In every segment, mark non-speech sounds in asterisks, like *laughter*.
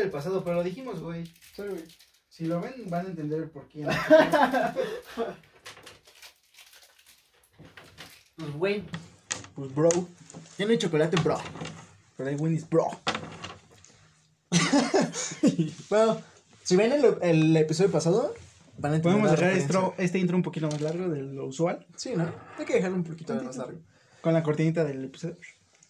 del pasado, pero lo dijimos, güey. Sorry, güey. Si lo ven, van a entender el por qué. *laughs* Pues, güey. Pues, bro. Ya no hay chocolate, bro. Pero hay Winnie's Bro. *laughs* Bueno, si ven el, el episodio pasado, van a entender Podemos dejar esto, este intro un poquito más largo de lo usual. Sí, ¿no? Hay que dejarlo un poquito más largo. Con la cortinita del episodio.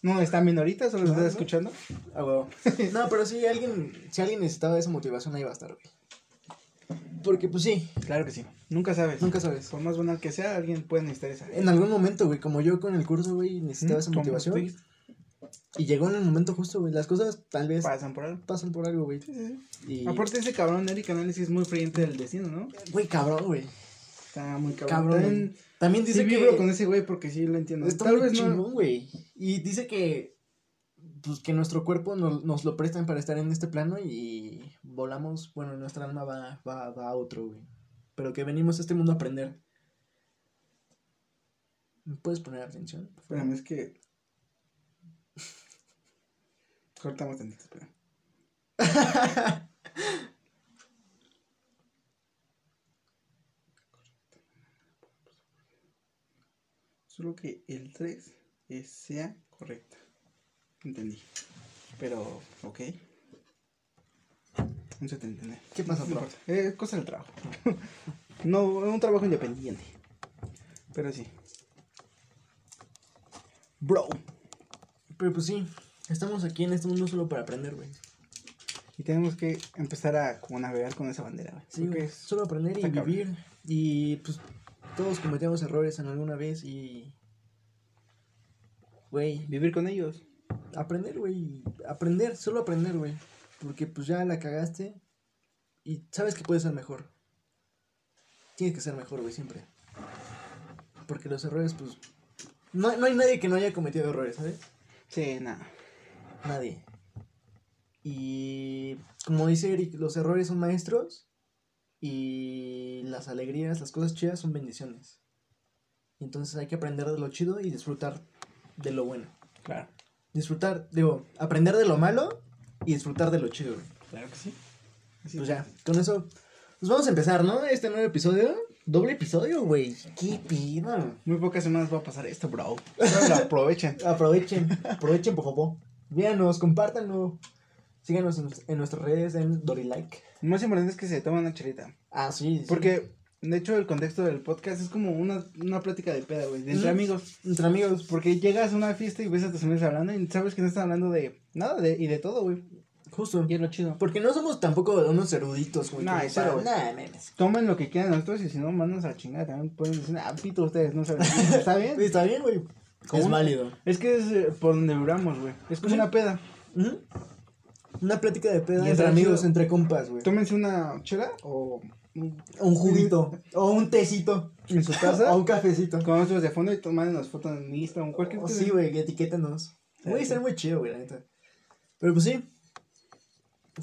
No están viendo ahorita, solo no. escuchando. Ah, huevo. *laughs* No, pero si alguien, si alguien necesitaba esa motivación, ahí va a estar, güey. Porque, pues sí, Claro que sí. Nunca sabes. nunca sabes. Por más banal que sea, alguien puede necesitar esa. En algún momento, güey, como yo con el curso, güey, necesitaba esa Como motivación. estoy- Y llegó en el momento justo, güey. Las cosas tal vez Pasan por algo. pasan por algo, güey. Sí, sí, sí. Y... Aparte, ese cabrón Eric Análisis es muy frente del destino, ¿no? Güey, cabrón, güey. Está muy cabrón. Cabrón. También, dice sí que... vibro con ese güey porque sí lo entiendo. Está Tal muy vez no. chingón, güey. Y dice que... Pues que nuestro cuerpo nos, nos lo prestan para estar en este plano y volamos... Bueno, nuestra alma va, va, va a otro, güey. Pero que venimos a este mundo a aprender. ¿Me puedes poner atención? Espérame, es que. *laughs* Cortamos tantito, espera. *laughs* Solo que el 3 es sea correcta. Entendí. Pero, ok. Un 79. ¿Qué pasa, importa. Es cosa del trabajo. *laughs* no, un trabajo independiente. Pero sí. Bro. Pero pues sí, estamos aquí en este mundo solo para aprender, güey. Y tenemos que empezar a como navegar con esa bandera, güey. Sí, güey, es- solo aprender y está cabrón. vivir. Y pues todos cometemos errores en alguna vez y... Güey, vivir con ellos. aprender, güey. Aprender, solo aprender, güey. Porque pues ya la cagaste y sabes que puedes ser mejor. Tienes que ser mejor, güey, siempre. Porque los errores, pues... No, no hay nadie que no haya cometido errores, ¿sabes? Sí, nada. Nadie. Y como dice Eric, los errores son maestros y las alegrías, las cosas chidas son bendiciones. Entonces hay que aprender de lo chido y disfrutar de lo bueno. Claro. Disfrutar, digo, aprender de lo malo y disfrutar de lo chido. güey. Claro que sí. Así Pues es. ya, con eso, pues vamos a empezar, ¿no? Este nuevo episodio. Doble episodio, güey. ¿Qué pido? Muy pocas semanas va a pasar esto, bro. *laughs* Pero aprovechen. Aprovechen, aprovechen, por favor. Véanos, compártanlo. Síganos en, en nuestras redes en Dorilike. Lo más importante es que se toman una chelita. Ah, sí. sí. Porque, de hecho, el contexto del podcast es como una, una plática de peda, güey. De entre Mm. amigos. Entre amigos. Porque llegas a una fiesta y ves a tus amigos hablando y sabes que no están hablando de nada de, y de todo, güey. Justo. Y es lo chido. Porque no somos tampoco unos eruditos, güey. Para- güey. Nah, memes. Tomen lo que quieran nosotros y si no, mándanos a la chingada. También pueden decir, ah, pito ustedes, no saben. *laughs* ¿Está bien? Está bien, güey. Es válido. Es que es eh, por donde vibramos, güey. Es como Sí. una peda. Ujú. Una plática de peda Y entre amigos, chido. entre compas, güey. Tómense una chela o un- Un juguito. *laughs* o un tecito. en su *laughs* O casa un cafecito. con nosotros de fondo y toman las fotos en Instagram o cualquier Oh, cosa. sí, güey, etiquétanos. Güey, sí. está muy chido, güey, la neta. Pero pues sí.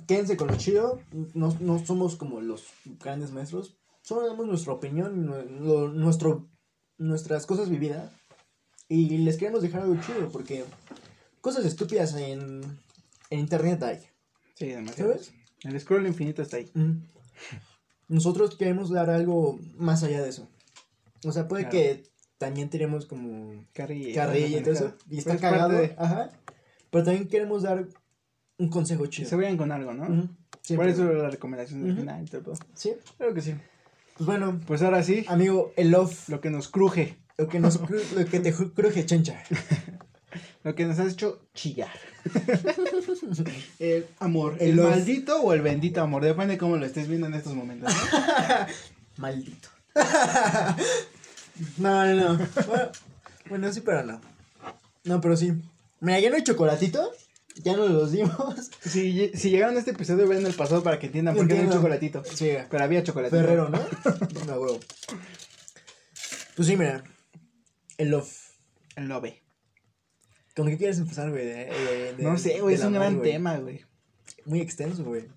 Quédense con lo chido. No, no somos como los grandes maestros. Solo damos nuestra opinión, lo- nuestro, nuestras cosas vividas. Y les queremos dejar algo chido, porque cosas estúpidas en, en internet hay. Sí, demasiado. ¿Sabes? El scroll infinito está ahí. Ujú. Nosotros queremos dar algo más allá de eso. O sea, puede Claro. que también tenemos como Carrilla. carrilla y todo eso. Y está Pero es parte cagado. de- Ajá. Pero también queremos dar un consejo Que chido. se vayan con algo, ¿no? Ujú. Por Siempre. eso la recomendación del Ujú. final y todo. Sí. Claro que sí. Pues bueno, Pues ahora sí, amigo, el love, lo que nos cruje, lo que nos cru- lo que te cruje chencha. *laughs* *laughs* lo que nos has hecho chillar. *laughs* el amor, El maldito o el bendito amor, depende de cómo lo estés viendo en estos momentos. ¿no? *laughs* Maldito. no, no, no. Bueno, bueno, sí, pero no. No, pero sí. Mira, ya no hay chocolatito. Ya no los dimos. si, si llegaron a este episodio, ven el pasado para que entiendan por qué no hay chocolatito. Sí, Pero había chocolatito. Ferrero, ¿no? No, huevo. Pues sí, mira. El love. El love. ¿Con qué quieres empezar, güey? De- de- de- No sé, güey, es un amor, gran tema, güey. Muy extenso, güey.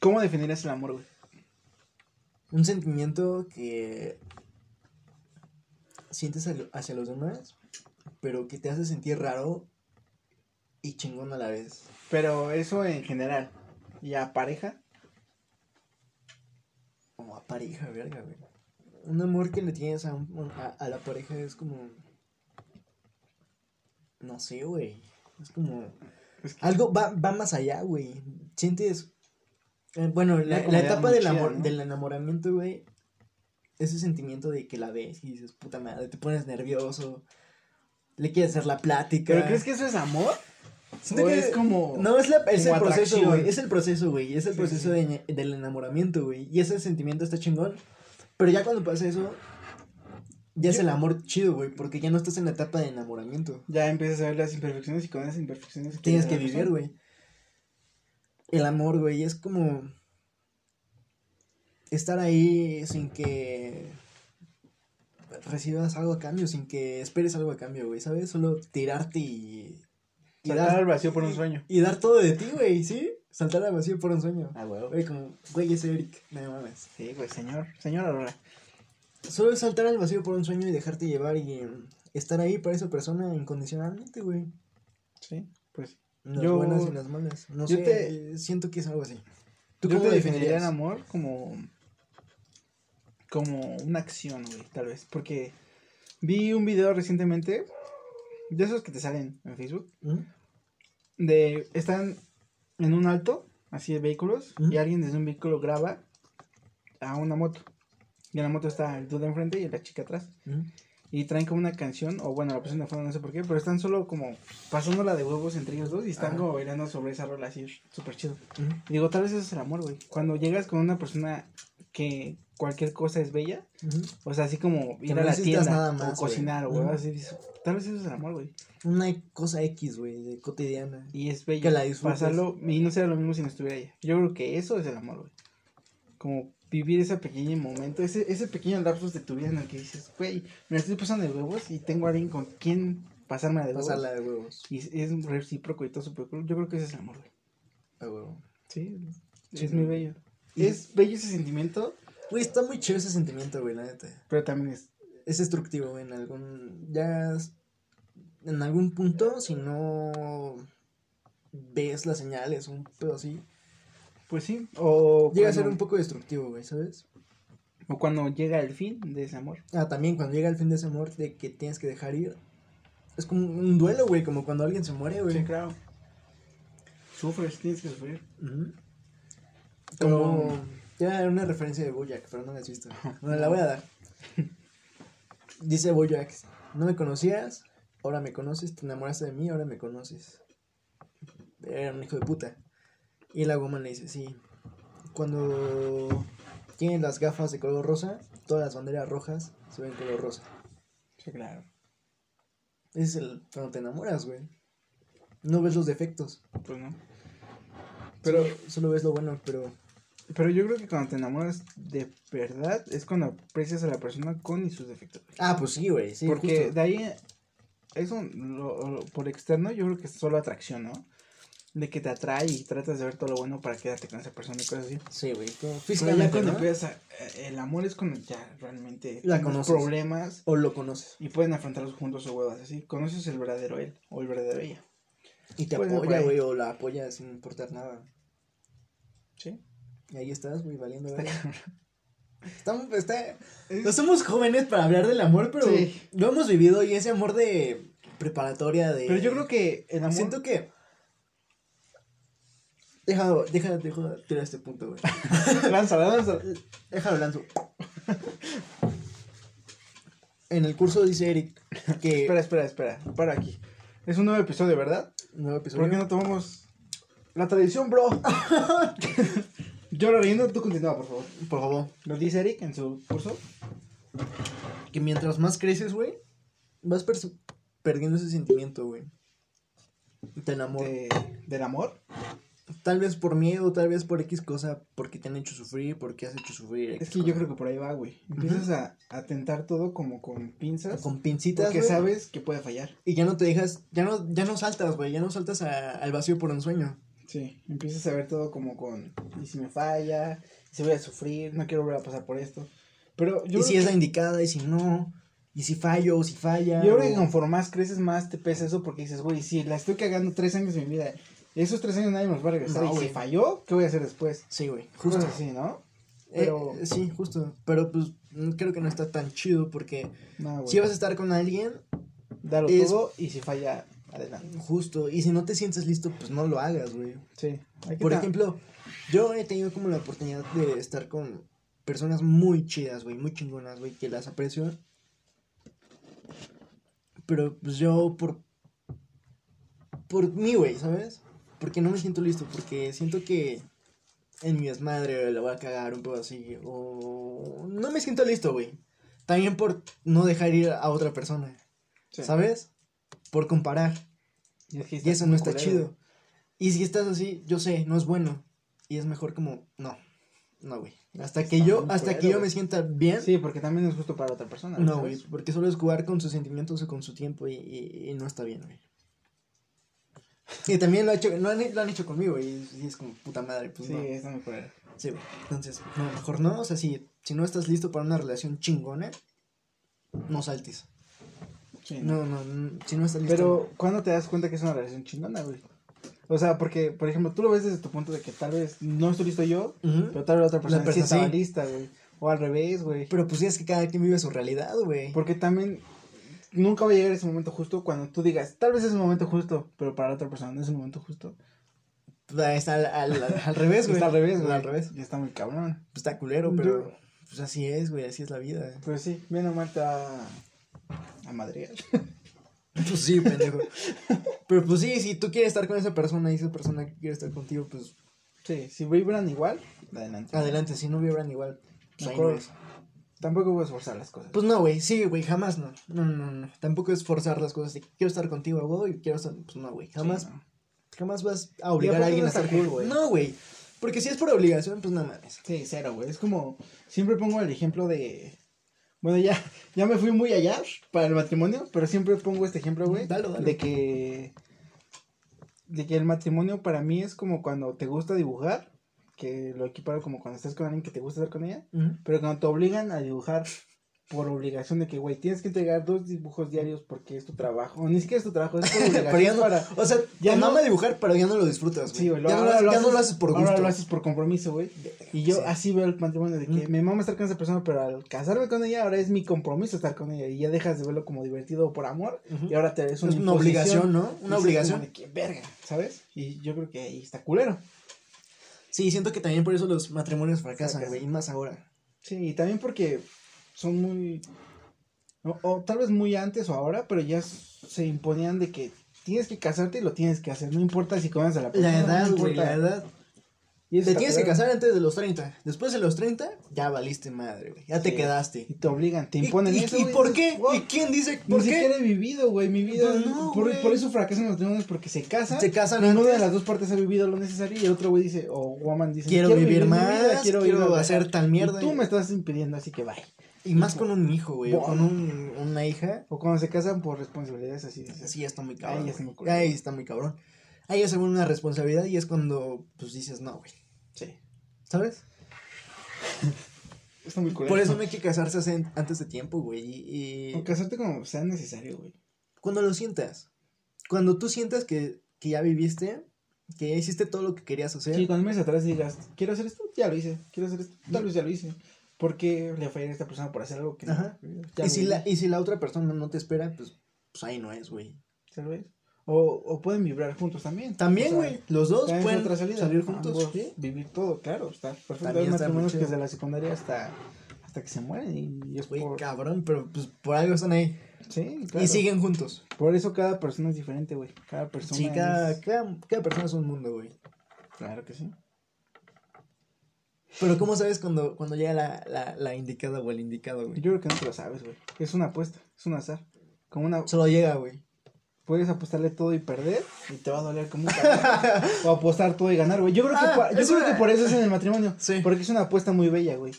¿Cómo definirías el amor, güey? Un sentimiento que sientes hacia- los demás, pero que te hace sentir raro y chingón a la vez. Pero eso en general. y a pareja. O a pareja, verga, güey. Un amor que le tienes a, un- a, a la pareja es como. No sé, güey. Es como. Es que- Algo va, va más allá, güey. Sientes. eh, bueno, la, la etapa del, chida, amor, ¿no? del enamoramiento, güey. Ese sentimiento de que la ves y dices, puta madre, te pones nervioso. Le quieres hacer la plática. ¿Pero crees que eso es amor? Siento ¿O que es como.? No, es, la, es el proceso, güey. Es el proceso, güey. Es el Sí, proceso sí. de- del enamoramiento, güey. Y ese sentimiento está chingón. Pero ya cuando pasa eso, ya es el amor chido, güey. Porque ya no estás en la etapa de enamoramiento. Ya empiezas a ver las imperfecciones y con esas imperfecciones Tienes que vivir, güey. El amor, güey, es como estar ahí sin que recibas algo a cambio, sin que esperes algo a cambio, güey, ¿sabes? Solo tirarte y... y Saltar al vacío por un sueño. Y dar todo de ti, güey, ¿sí? Saltar al vacío por un sueño. Ah, güey. Güey, como, güey, ese Eric, no mames. Sí, pues señor. Señor Aurora. Solo es saltar al vacío por un sueño y dejarte llevar y eh, estar ahí para esa persona incondicionalmente, güey. Sí, pues. Las Yo- buenas y las malas. No yo sé, te- siento que es algo así. ¿Tú Yo cómo te definiría definirías? el amor como. Como una acción, güey, tal vez. Porque vi un video recientemente. De esos que te salen en Facebook. ¿Mm? De. Están en un alto, así de vehículos. Ujú. Y alguien desde un vehículo graba a una moto. Y en la moto está el dude enfrente y la chica atrás. Y traen como una canción, o bueno, la pusieron de fondo, no sé por qué, pero están solo como pasándola de huevos entre ellos dos y están Ajá. como bailando sobre esa rola así, súper chido. Y digo, tal vez eso es el amor, güey. Cuando llegas con una persona que cualquier cosa es bella, o sea, así como ir a la tienda nada o cocinar o Ujú. así, dices, tal vez eso es el amor, güey. Una cosa X, güey, de cotidiana. Y es bello. Que la disfrutes. Pasarlo, y no será lo mismo si no estuviera ella. Yo creo que eso es el amor, güey. Como vivir ese pequeño momento, ese, ese pequeño lapsus de tu vida en el que dices, güey, me estoy pasando de huevos y tengo a alguien con quien pasarme de huevos. Pasarla de huevos. Y es, recíproco y todo súper cool. Yo creo que ese es el amor, güey. A huevo. Sí, Sí. es muy bello. Y- Es bello ese sentimiento, Güey, está muy chido ese sentimiento, güey, la neta. pero también es Es destructivo, güey, en algún... Ya... En algún punto, si no... Ves las señales, un pedo así. Pues sí, o Llega a ser un poco destructivo, güey, ¿sabes? o cuando llega el fin de ese amor. Ah, también cuando llega el fin de ese amor de que tienes que dejar ir. Es como un duelo, güey, como cuando alguien se muere, güey. Sí, claro. Sufres, tienes que sufrir. Ujú. Pero- Como... Ya era una referencia de Bojack, pero no la has visto. Bueno, la voy a dar. *laughs* Dice Bojack, no me conocías, ahora me conoces, te enamoraste de mí, ahora me conoces. Era un hijo de puta. Y la woman le dice, sí, cuando tienes las gafas de color rosa, todas las banderas rojas se ven color rosa. Sí, claro. Es el cuando te enamoras, güey. No ves los defectos. Pues no. Pero, Solo, solo ves lo bueno, pero pero yo creo que cuando te enamoras de verdad es cuando aprecias a la persona con y sus defectos. Ah, pues sí, güey, sí, Porque justo. de ahí, eso lo- lo- por externo, yo creo que es solo atracción, ¿no? De que te atrae y tratas de ver todo lo bueno para quedarte con esa persona y cosas así. Sí, güey, como Pero ya físicamente, cuando ¿no? empiezas a- eh, el amor es cuando ya realmente La conoces. problemas O lo conoces. y pueden afrontarlos juntos o huevas así. Conoces el verdadero él o el verdadero ella. Y te apoya, güey, o la apoya sin importar nada. Sí. Y ahí estás, güey, valiendo Está. Estamos, está... No somos jóvenes para hablar del amor, pero Sí. lo hemos vivido y ese amor de preparatoria de... Pero yo creo que el amor. Siento que... Deja, deja, deja tirar este punto, güey. *laughs* Lánzala, lánzala. Déjalo lanzo. En el curso dice Eric que... Espera, espera, espera. Para aquí. Es un nuevo episodio, ¿verdad? Nuevo episodio. ¿Por qué no tomamos la tradición, bro? *laughs* Yo lo riendo, tú continúa, por favor. Por favor. Lo dice Eric en su curso. Que mientras más creces, güey, vas perdiendo ese sentimiento, güey. Te enamoras. de- del amor. Tal vez por miedo, tal vez por X cosa, porque te han hecho sufrir, porque has hecho sufrir. X Es que yo creo que por ahí va, güey. Empiezas a, a tentar todo como con pinzas. Con pincitas, porque güey, sabes que puede fallar. Y ya no te dejas, ya no, ya no saltas, güey, ya no saltas a- al vacío por un sueño. Sí, empiezas a ver todo como con. Y si me falla, y si voy a sufrir, no quiero volver a pasar por esto. Pero yo y si que- es la indicada, y si no, y si fallo, o si falla. Yo creo que conforme más creces, más te pesa eso porque dices, güey, si la estoy cagando tres años de mi vida Esos tres años nadie nos va a regresar. No, y si falló, ¿qué voy a hacer después? Sí, güey. Justo así, ¿no? Pero... Pero- sí, justo. Pero pues mm, creo que no está tan chido porque No, si vas a estar con alguien, Dalo es- todo y si falla, adelante. justo. Y si no te sientes listo, pues no lo hagas, güey. Sí. Hay que Por ejemplo, yo he tenido como la oportunidad de estar con personas muy chidas, güey, muy chingonas, güey, que las aprecio. Pero pues yo por por mí, güey, ¿sabes? Porque no me siento listo, porque siento que en mi desmadre la voy a cagar un poco así o no me siento listo, güey. También por no dejar ir a otra persona, Sí. ¿sabes? Por comparar. Y, es que Y eso no está culero, chido. Y si estás así, yo sé, no es bueno. Y es mejor como, no, no, güey. Hasta que Está yo, muy hasta que culero, yo me güey. sienta bien. Sí, porque también es justo para otra persona. no, güey, porque solo es jugar con sus sentimientos o con su tiempo y, y- y no está bien, güey. *laughs* Y también lo, ha hecho, lo, han, lo han hecho conmigo y, y es como puta madre, pues Sí, no. está muy. Sí, güey. Entonces, no, mejor no. O sea, si, si no estás listo para una relación chingona, no saltes. Sí, ¿no? No, no, si no estás listo. Pero, ¿cuándo te das cuenta que es una relación chingona, güey? O sea, porque, por ejemplo, tú lo ves desde tu punto de que tal vez no estoy listo yo, Ujú. pero tal vez la otra persona sí persona estaba sí. lista, güey. O al revés, güey. Pero pues ya es que cada quien vive su realidad, güey. Porque también nunca va a llegar ese momento justo cuando tú digas, tal vez es el momento justo, pero para la otra persona no es el momento justo. Está al, al, al *laughs* revés, güey. Está al revés, güey. Al revés. Y está muy cabrón. Pues está culero, pero Yo- pues así es, güey, así es la vida. Pues sí, bien o mal te va a madrear. *laughs* Pues sí, pendejo. pero pues sí, si tú quieres estar con esa persona y esa persona quiere estar contigo, pues Sí, si vibran igual, adelante. adelante, si no vibran igual, pues ahí no es. Tampoco voy a esforzar las cosas. Pues no, güey, sí, güey, jamás no. No, no, no. Tampoco es forzar las cosas de quiero estar contigo, güey, y quiero estar. Pues no, güey, jamás, Sí, no. jamás vas a obligar a alguien a estar cool, güey. No, güey. Porque si es por obligación, pues no mames. Sí, cero, güey. Es como, siempre pongo el ejemplo de, bueno, ya, ya me fui muy allá para el matrimonio, pero siempre pongo este ejemplo, güey, Dalo, dalo. de que, de que el matrimonio para mí es como cuando te gusta dibujar, que lo equiparo como cuando estás con alguien que te gusta estar con ella, pero cuando te obligan a dibujar por obligación de que, güey, tienes que entregar dos dibujos diarios porque es tu trabajo, o ni siquiera es tu trabajo, es por *laughs* obligación Pero ya no, para... o sea, ya no- no dibujar, pero ya no lo disfrutas, güey. Sí, güey, lo- ya, no, lo, haces- lo ya no haces- lo haces por gusto. Ahora lo haces por compromiso, güey. Y yo Sí. así veo el matrimonio de que Mm. me mama estar con esa persona, pero al casarme con ella ahora es mi compromiso estar con ella y ya dejas de verlo como divertido o por amor y ahora te es una, Es una obligación, ¿no? Una obligación. de que verga, ¿sabes? Y yo creo que ahí está culero. Sí, siento que también por eso los matrimonios fracasan, güey, y más ahora. Sí, y también porque son muy o, o tal vez muy antes o ahora, pero ya se imponían de que tienes que casarte y lo tienes que hacer, no importa si conoces a la persona. La edad, güey, la edad. Y Te tienes que casar antes de los 30. Después de los 30, ya valiste madre, güey. Ya te quedaste. Y te obligan, te ¿Y- imponen y, eso. ¿Y por qué? ¿Y quién dice Ni por siquiera qué? he vivido, güey, mi vida. Pues no, por, por eso fracasan los matrimonios, porque se casan. Se casan Ninguna de antes. las dos partes ha vivido lo necesario y el otro güey dice, o woman dice, Quiero vivir mi más, vida, quiero a hacer viajar". tal mierda. Y tú me estás impidiendo, así que bye. Y más con un hijo, güey. O con un, una hija. O cuando se casan por responsabilidades así. Así está muy cabrón. Ahí está muy culero. Ahí está muy cabrón. Ahí es una responsabilidad y es cuando, pues dices, no, güey. ¿Sabes? Está muy culero. Por eso no hay que casarse hace- antes de tiempo, güey. Y, y O casarte como sea necesario, güey. cuando lo sientas. Cuando tú sientas que, que ya viviste, que ya hiciste todo lo que querías hacer. Sí, cuando me atrás digas, quiero hacer esto, ya lo hice. Quiero hacer esto, tal vez ya lo hice. ¿Por qué le fallaré a esta persona por hacer algo que no? Ajá. Ya y, si la, y si la otra persona no te espera, pues, pues ahí no es, güey. tal vez. O, o pueden vibrar juntos también. También, O sea, güey. Los dos pueden salir juntos. Vivir todo, claro. Está perfecto. También Hay matrimonios que desde la secundaria hasta, hasta que se mueren. Y es Güey, por... cabrón, pero pues por algo están ahí. Sí, claro. Y siguen juntos. Por eso cada persona es diferente, güey. Cada persona Sí, cada, es- cada, cada persona es un mundo, güey. Claro que sí. Pero ¿cómo sabes cuando, cuando llega la, la, la indicada o el indicado, güey? Yo creo que no te lo sabes, güey. Es una apuesta, es un azar. Como una... Solo llega, güey. Puedes apostarle todo y perder y te va a doler como un cabrón. *laughs* o apostar todo y ganar, güey. Yo creo que, Ah, por, yo creo una- que por eso es en el matrimonio. Sí. Porque es una apuesta muy bella, güey.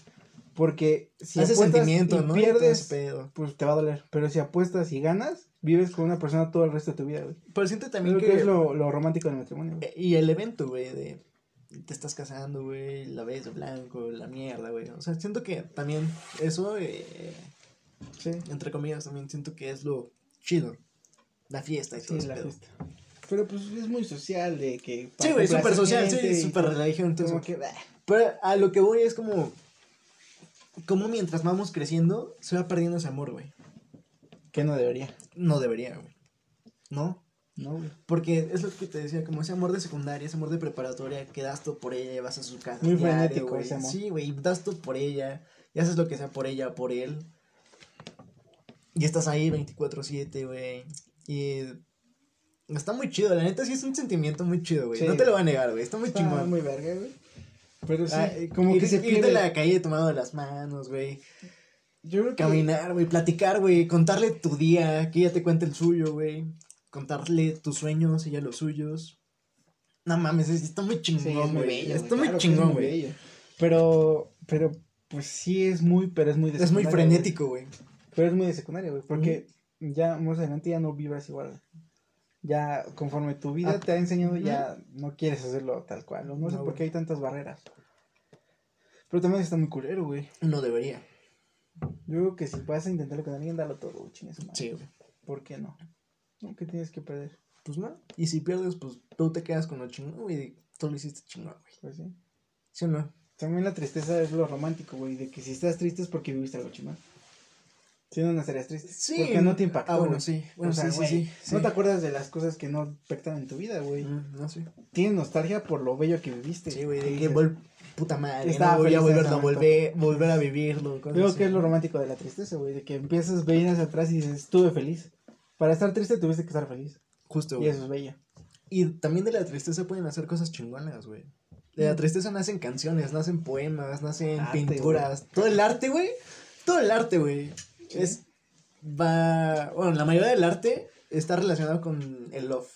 Porque si Hace apuestas y pierdes, pedo. pues te va a doler. Pero si apuestas y ganas, vives con una persona todo el resto de tu vida, güey. Pero siento también Creo que, que... es lo, lo romántico del matrimonio, güey. Y el evento, güey, de... Te estás casando, güey, la ves de blanco, la mierda, güey. O sea, siento que también eso, eh, Sí, entre comillas, también siento que es lo chido. La fiesta y todo sí, ese la pedo. fiesta. Pero pues es muy social de que... Sí, güey, súper social, sí, súper todo. religión, entonces. Como que, bah, Pero a lo que voy es como. Como mientras vamos creciendo, se va perdiendo ese amor, güey. que no debería. No debería, güey. ¿No? No, güey. Porque es lo que te decía, como ese amor de secundaria, ese amor de preparatoria, que das todo por ella y vas a su casa. Muy diario, frenético güey. ese amor. Sí, güey, das todo por ella y haces lo que sea por ella, por él. Y estás ahí 24-7, güey. Y está muy chido, la neta sí es un sentimiento muy chido, güey. Sí. No te lo voy a negar, güey. Está muy Está chingón. muy verga, güey. Pero sí, Ah, como ir- que se pierde. a la calle tomado de las manos, güey. Yo creo que... Caminar, güey, platicar, güey, contarle tu día, que ella te cuente el suyo, güey. Contarle tus sueños, ella los suyos. No mames, es- está muy chingón, Sí, es muy güey. bello. Está muy claro chingón, güey. Pero, pero, pues sí es muy, pero es muy de Es muy secundaria, frenético, güey. güey. Pero es muy de secundaria, güey. Porque ya más adelante ya no vibras igual. Ya conforme tu vida Ah, te ha enseñado, ya no quieres hacerlo tal cual. No, sé por qué hay tantas barreras. Pero también está muy culero, güey. No debería. Yo creo que si vas a intentarlo con alguien, dalo todo, güey. Sí, güey. ¿Por qué no? No, que tienes que perder. Pues no. Y si pierdes, pues tú te quedas con lo chingón, güey. Tú lo hiciste chingón, güey. Pues sí. ¿Sí o no? También la tristeza es lo romántico, güey, de que si estás triste es porque viviste algo chingón. Si no, no estarías triste. Sí. Porque no te impactó. Ah, bueno, sí. Bueno, o sea, sí, sí, güey, sí, No sí. te acuerdas de las cosas que no impactan en tu vida, güey. Mm, no sé. Tienes nostalgia por lo bello que viviste. Sí, güey, de Y que vol- puta madre. Estaba no voy a volver momento. volver, volver a vivirlo. Creo así. que es lo romántico de la tristeza, güey, de que empiezas, vienes atrás y dices, estuve feliz. Para estar triste tuviste que estar feliz. Justo, Y güey. eso es bello. Y también de la tristeza pueden hacer cosas chingonas, güey. De la tristeza nacen canciones, nacen poemas, nacen Arte, pinturas. Todo el arte, güey. Todo el arte, güey. Es. Va. Bueno, la mayoría del arte está relacionado con el love.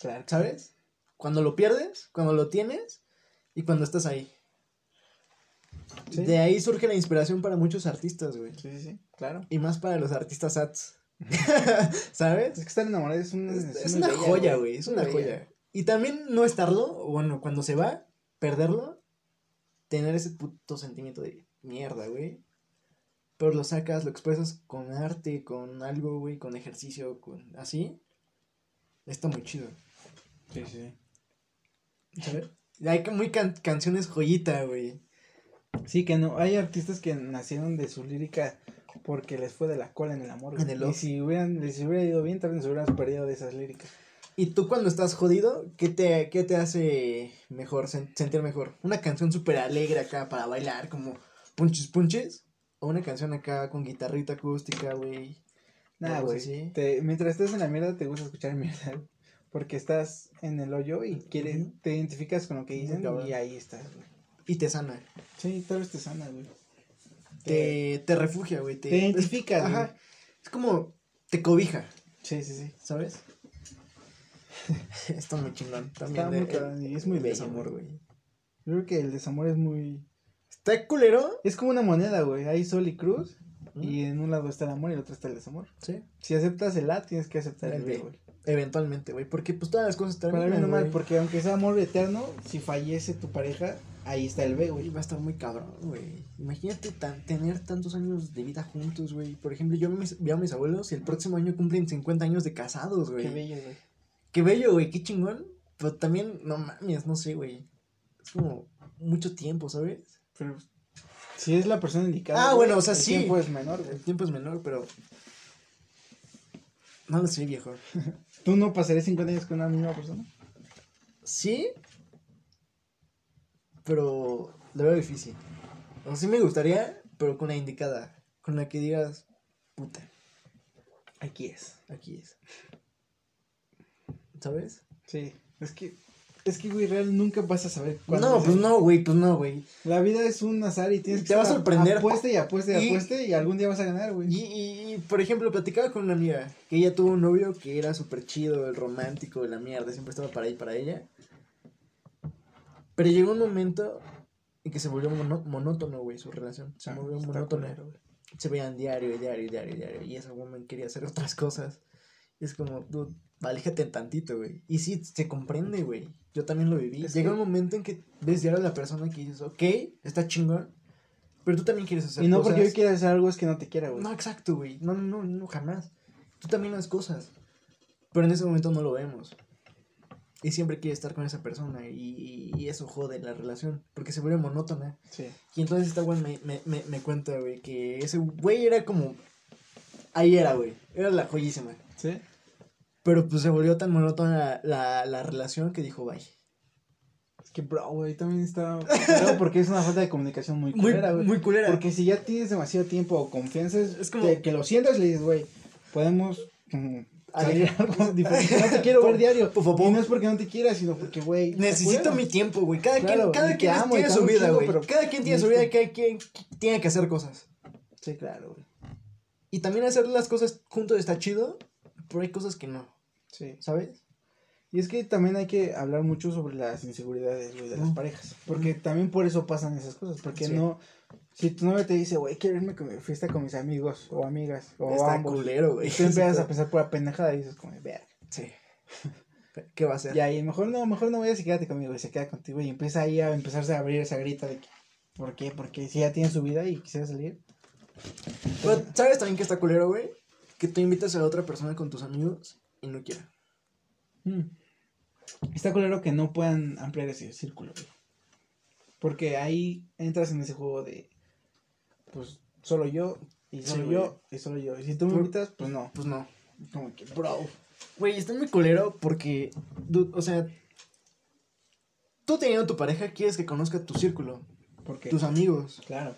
Claro. ¿Sabes? Cuando lo pierdes, cuando lo tienes y cuando estás ahí. Sí. De ahí surge la inspiración para muchos artistas, güey. Sí, sí, sí, claro. Y más para los artistas ads. *laughs* ¿Sabes? Es que estar enamorado es, un, Es, es es muy una bella, joya, güey. Es una bella. joya. Y también no estarlo, bueno, cuando se va, perderlo, tener ese puto sentimiento de mierda, güey. Pero lo sacas, lo expresas con arte, con algo, güey, con ejercicio, con así. Está muy chido, Sí, sí. ¿sabes? Hay muy can- canciones joyita, güey. Sí, que no, hay artistas que nacieron de su lírica porque les fue de la cola en el amor. En el y si hubieran, les hubiera ido bien, tal vez se hubieran perdido de esas líricas. Y tú cuando estás jodido, ¿qué te, qué te hace mejor, sen- sentir mejor? ¿Una canción súper alegre acá para bailar, como punches punches? ¿O una canción acá con guitarrita acústica, güey? Nada, güey. Mientras estés en la mierda, te gusta escuchar *laughs* mierda. Porque estás en el hoyo y quieres, te identificas con lo que dicen cabrón. y ahí estás, güey. Y te sana. Sí, tal vez te sana, güey. Te, te refugia, güey. Te, te identificas, *laughs* Ajá. güey. Es como te cobija, Sí, sí, sí. ¿sabes? *laughs* Está muy chingón. También Está muy el- cabrón y es muy el bello, desamor, güey. Yo creo que el desamor es muy... Está culero. Es como una moneda, güey. Hay sol y cruz. ¿Mm? Y en un lado está el amor y el otro está el desamor. Sí. Si aceptas el A, tienes que aceptar el B, güey. Eventualmente, güey. Porque pues todas las cosas Para terminan, bien o mal, porque aunque sea amor eterno, si fallece tu pareja, ahí está el B, Güey, va a estar muy cabrón, güey. Imagínate tan- tener tantos años de vida juntos, güey. Por ejemplo, yo mis, veo a mis abuelos y el próximo año cumplen 50 años de casados, güey. Qué bello, güey. Qué bello, güey, qué chingón. Pero también, no mames, no sé, güey. Es como mucho tiempo, ¿sabes? Pero si es la persona indicada. Ah, bueno, o sea, el sí. tiempo es menor, güey. El tiempo es menor, pero. No lo sé, viejo. *laughs* ¿Tú no pasarías 50 años con una misma persona? Sí. Pero lo veo difícil. O sea, sí me gustaría, pero con la indicada. Con la que digas, puta, Aquí es. aquí es. ¿Sabes? Sí. Es que, es que, güey, real nunca vas a saber cuándo. No, es pues no, güey, pues no, güey. La vida es un azar y tienes que Te va a sorprender. Apueste y apueste y Y- apueste y algún día vas a ganar, güey. Y, y, y, por ejemplo, platicaba con una amiga que ella tuvo un novio que era súper chido, el romántico, la mierda, siempre estaba para ahí para ella. Pero llegó un momento en que se volvió mono- monótono, güey, su relación. Se Ah, volvió culero, güey. Se veían diario, diario, diario, diario. Y esa woman quería hacer otras cosas. Es como, dude, aléjate tantito, güey. Y sí, se comprende, güey. Yo también lo viví. Es Llega que- un momento en que ves diario a la persona que dices, ok, está chingón. Pero tú también quieres hacer Y no cosas. porque hoy quieras hacer algo es que no te quiera, güey. No, exacto, güey. No, no, no, jamás. Tú también haces cosas. Pero en ese momento no lo vemos. Y siempre quiere estar con esa persona y, y eso jode la relación, porque se vuelve monótona. Sí. Y entonces esta güey me, me, me, me cuenta, güey, que ese güey era como... Ahí era, güey. Era la joyísima. Sí. Pero pues se volvió tan monótona la, la, la relación que dijo, bye. Es que, bro, güey, también está. Claro, porque es una falta de comunicación muy Muy, culera, güey. muy culera. Porque si ya tienes demasiado tiempo o confianza, es, como- que, que lo sientas le dices, güey, podemos mm, salir algo diferente. No te quiero *laughs* ver diario. Y no es porque no te quieras, sino porque, güey. Necesito mi tiempo, güey. Cada Claro, quien, cada quien amo tiene su vida, güey. Cada quien tiene su vida y cada quien tiene que hacer cosas. Sí, claro, güey. Y también hacer las cosas juntos está chido, pero hay cosas que no, Sí. ¿sabes? Y es que también hay que hablar mucho sobre las inseguridades, güey, de las parejas. Porque también por eso pasan esas cosas. Porque Sí. no. Si tu novia te dice, güey, quiero irme con mi fiesta con mis amigos o amigas o está ambos. culero, güey. Tú empiezas a *laughs* pensar por la pendejada y dices, como, verga. Sí. *laughs* ¿Qué va a hacer? Ya, y mejor no, mejor no vayas y quédate conmigo y se queda contigo y empieza ahí a empezarse a abrir esa grita de que, ¿por qué? Porque si ya tiene su vida y quisiera salir. Pero, ¿sabes también que está culero, güey? Que tú invitas a la otra persona con tus amigos y no quiera. Mm. Está claro que no puedan ampliar ese círculo, güey. Porque ahí entras en ese juego de, pues, solo yo y solo Sí, yo y solo yo. Y si tú me invitas, pues no. Pues no. Como que, bro. Güey, está muy culero porque, dude, o sea, tú teniendo tu pareja quieres que conozca tu círculo, Porque, tus amigos. claro.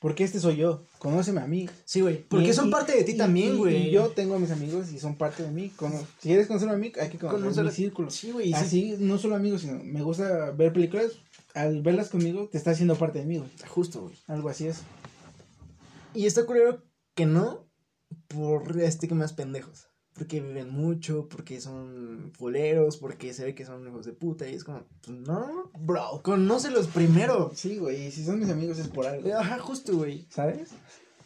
Porque este soy yo. Conóceme a mí. Sí, güey. Porque Y- son y- parte de ti y- también, güey. Y yo tengo a mis amigos y son parte de mí. Cono- si quieres conocerme a mí, hay que conocer Conocer- mi círculo. Sí, güey. sí. Así, no solo amigos, sino me gusta ver películas. Al verlas conmigo, te está haciendo parte de mí, güey. Justo, güey. Algo así es. Y está culero que no por estigmas pendejos. Porque viven mucho, porque son foleros, porque se ve que son hijos de puta. Y es como, pues no, bro, conócelos primero. Sí, güey. Si son mis amigos es por algo. Ajá, justo, güey. ¿Sabes?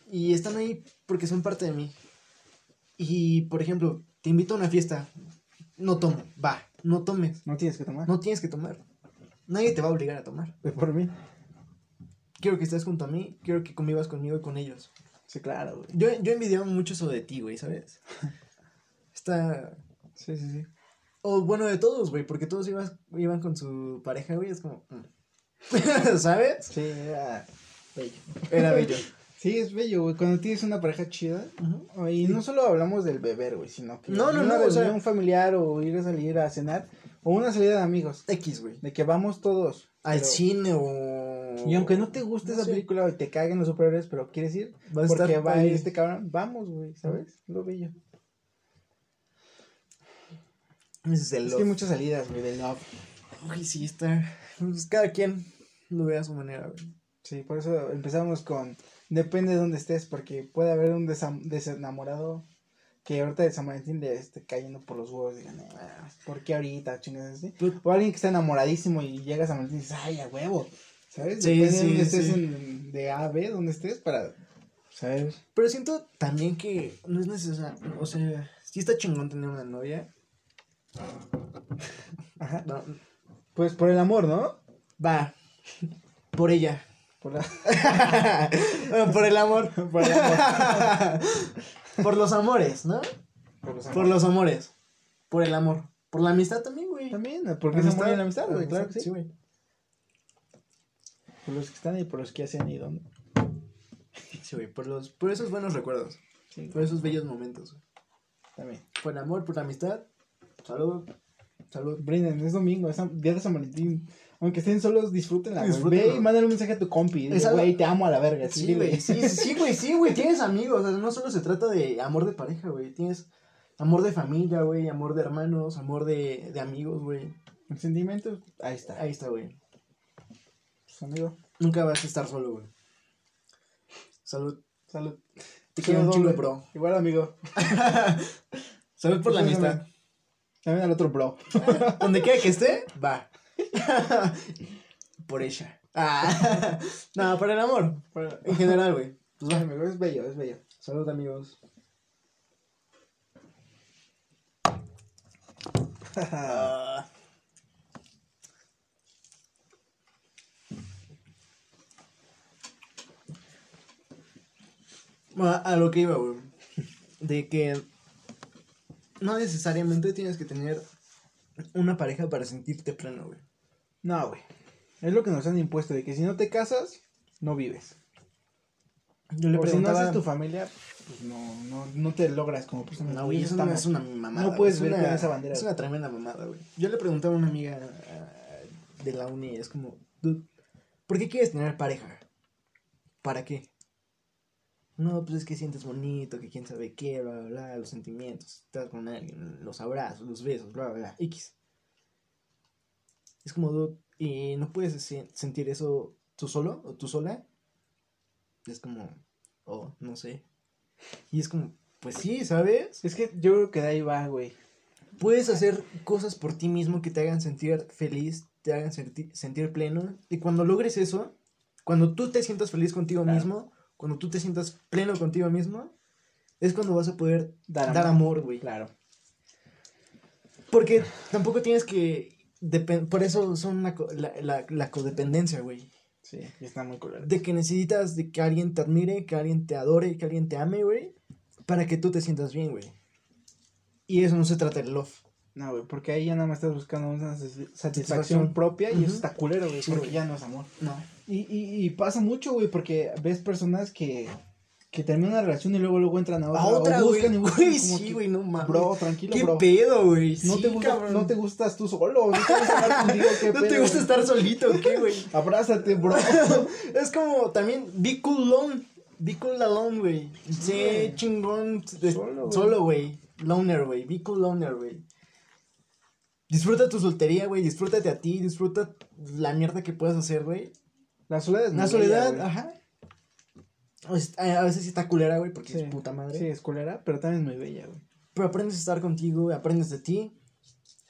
Y están ahí porque son parte de mí. Y, por ejemplo, te invito a una fiesta. No tomo, va, no tomes. No tienes que tomar. No tienes que tomar. Nadie te va a obligar a tomar. Es por mí. Quiero que estés junto a mí, quiero que convivas conmigo y con ellos. Sí, claro, güey. Yo, yo envidiaba mucho eso de ti, güey, ¿sabes? *laughs* Está... Sí, sí, sí. O bueno, de todos, güey, porque todos ibas- iban con su pareja, güey, es como... mm. *laughs* ¿Sabes? Sí, era bello. Era bello. Sí, es bello, güey. Cuando tienes una pareja chida. Y no solo hablamos del beber, güey, sino que No, no, una no, o sea- familiar o ir a salir a cenar o una salida de amigos, X, güey. de que vamos todos. Al pero- cine o... Y aunque no te guste No esa sé. película o te caguen los superhéroes, pero quieres ir, a porque estar va a ir este cabrón, vamos, güey, ¿sabes? Lo bello. Es el Es love. que hay muchas salidas, güey, del love. Uy, sí, está... Pues cada quien lo ve a su manera, güey. Sí, por eso empezamos con, depende de dónde estés, porque puede haber un desam- desenamorado que ahorita de San Valentín le esté cayendo por los huevos digan, "Ah, ¿por qué ahorita? Chingas así. Pues- O alguien que está enamoradísimo y llega a San Valentín y dices, ay, a huevo. ¿Sabes? Sí, Depende de dónde estés sí. en- de A a B, donde estés para, ¿sabes? Pero siento también que no es necesario, o sea, sí está chingón tener una novia. Ajá. No, Pues por el amor, ¿no? va, por ella. Por, la- *laughs* Bueno, por el amor. *laughs* por el amor. *laughs* por los amores, ¿no? Por los Por amores. los amores. Por el amor. Por la amistad también, güey. También, porque es amor y la amistad, güey, claro que sí. Sí, güey. Por los que están y por los que ya se han ido, ¿no? Sí, güey, por los por esos buenos recuerdos, Sí, por esos bellos momentos. güey. también. Por el amor, por la amistad. Salud. Salud. Brinden, es domingo, es día de San Valentín. Aunque estén solos, disfrútenla, güey. Ve y mándale un mensaje a tu compi. Dile, güey, te amo a la verga. Sí, güey, sí, sí, sí, güey, sí, güey, tienes amigos, o sea, no solo se trata de amor de pareja, güey, tienes amor de familia, güey, amor de hermanos, amor de, de amigos, güey, El sentimiento, ahí está. ahí está, güey, Pues, amigo, nunca vas a estar solo, güey. Salud, salud. te quiero un chingo, bro. Igual, amigo. *laughs* Salud por la Pues, amistad. También al otro bro. *laughs* Donde quiera que esté, va. *laughs* por ella. Ah. *laughs* no, por el amor, por- en general, güey. Pues va. amigo, es bello, es bello. Salud, amigos. Ah. Bueno, a lo que iba, güey. De que no necesariamente tienes que tener una pareja para sentirte pleno, güey. No, güey. Es lo que nos han impuesto, de que si no te casas, no vives. Yo le Por si no haces tu familia, pues no, no, no te logras como persona. No, güey, eso no es una mamada. No puedes ver con esa bandera, Es una tremenda mamada, güey. Yo le preguntaba a una amiga ah, de la uni, es como, "Dude, ¿por qué quieres tener pareja? ¿Para qué? No, pues es que sientes bonito, que quién sabe qué, bla, bla, bla, los sentimientos, estás con alguien, los abrazos, los besos, bla, bla, bla, X. Es como, y no puedes se- sentir eso tú solo o tú sola. Es como, oh, no sé. Y es como, pues sí, ¿sabes? Es que yo creo que de ahí va, güey. Puedes hacer cosas por ti mismo que te hagan sentir feliz, te hagan senti- sentir pleno. Y cuando logres eso, cuando tú te sientas feliz contigo Claro. mismo, cuando tú te sientas pleno contigo mismo, es cuando vas a poder Dar dar, amor. güey. Claro. Porque tampoco tienes que... por eso son la, co- la, la, la codependencia, güey. Sí, está muy cool. De que necesitas de que alguien te admire, que alguien te adore, que alguien te ame, güey. Para que tú te sientas bien, güey. Y eso no se trata de love. No, güey, porque ahí ya nada más estás buscando una satisfacción Satisfacción. propia y eso está culero, güey, Sí, porque ya no es amor. No. Y, y, y pasa mucho, güey, porque ves personas que, que terminan una relación y luego luego entran a otra, A otra, o güey. buscan Güey, como sí, güey, no mames. Bro, tranquilo, ¿Qué bro. pedo, güey? No, Sí, te gusta, cabrón. no te gustas tú solo, no te gusta hablar *laughs* contigo, qué ¿No te gusta güey. estar solito qué, güey? *laughs* Abrázate, bro. *laughs* es como también be cool alone. Be cool alone, güey. Sí, güey. chingón. Solo, güey. Solo, güey. Loner, güey. Be cool loner, güey. Disfruta tu soltería, güey. Disfrútate a ti. Disfruta la mierda que puedas hacer, güey. La soledad es La soledad, ajá. A veces sí está culera, güey, porque Sí. es puta madre. Sí, es culera, pero también es muy bella, güey. Pero aprendes a estar contigo, güey, aprendes de ti.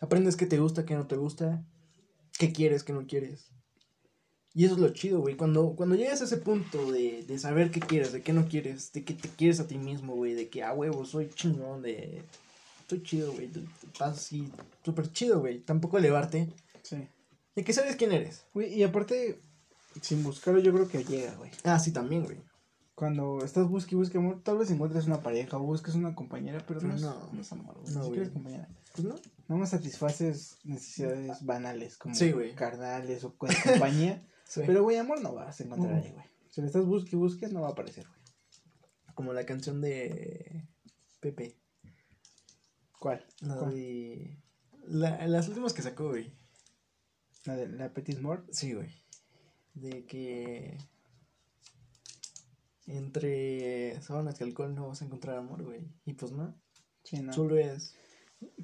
Aprendes qué te gusta, qué no te gusta. Qué quieres, qué no quieres. Y eso es lo chido, güey. Cuando, cuando llegas a ese punto de, de saber qué quieres, de qué no quieres, de que te quieres a ti mismo, güey, de que, ah, huevo, soy chingón, de... Estoy chido, güey. te- te Pasas así, súper chido, güey. Tampoco elevarte. Sí. De que sabes quién eres. Güey, y aparte, sin buscarlo, yo creo que llega, güey. Ah, sí, también, güey. Cuando estás busque y busque amor, tal vez encuentres una pareja o busques una compañera, pero no, No. es, no es amor, güey. No, Ni siquiera güey. es compañera. Pues no. Más satisfaces necesidades banales, como Sí, carnales o con compañía. *laughs* Sí. Pero, güey, amor no vas a encontrar No. ahí, güey. Si le estás busque y busques, no va a aparecer, güey. Como la canción de Pepe. ¿Cuál? La ¿Cuál? de... La, las últimas que sacó, güey. ¿La de la Petit Mort? Sí, güey. De que entre sábanas y alcohol no vas a encontrar amor, güey. Y pues no, Sí, no. solo es.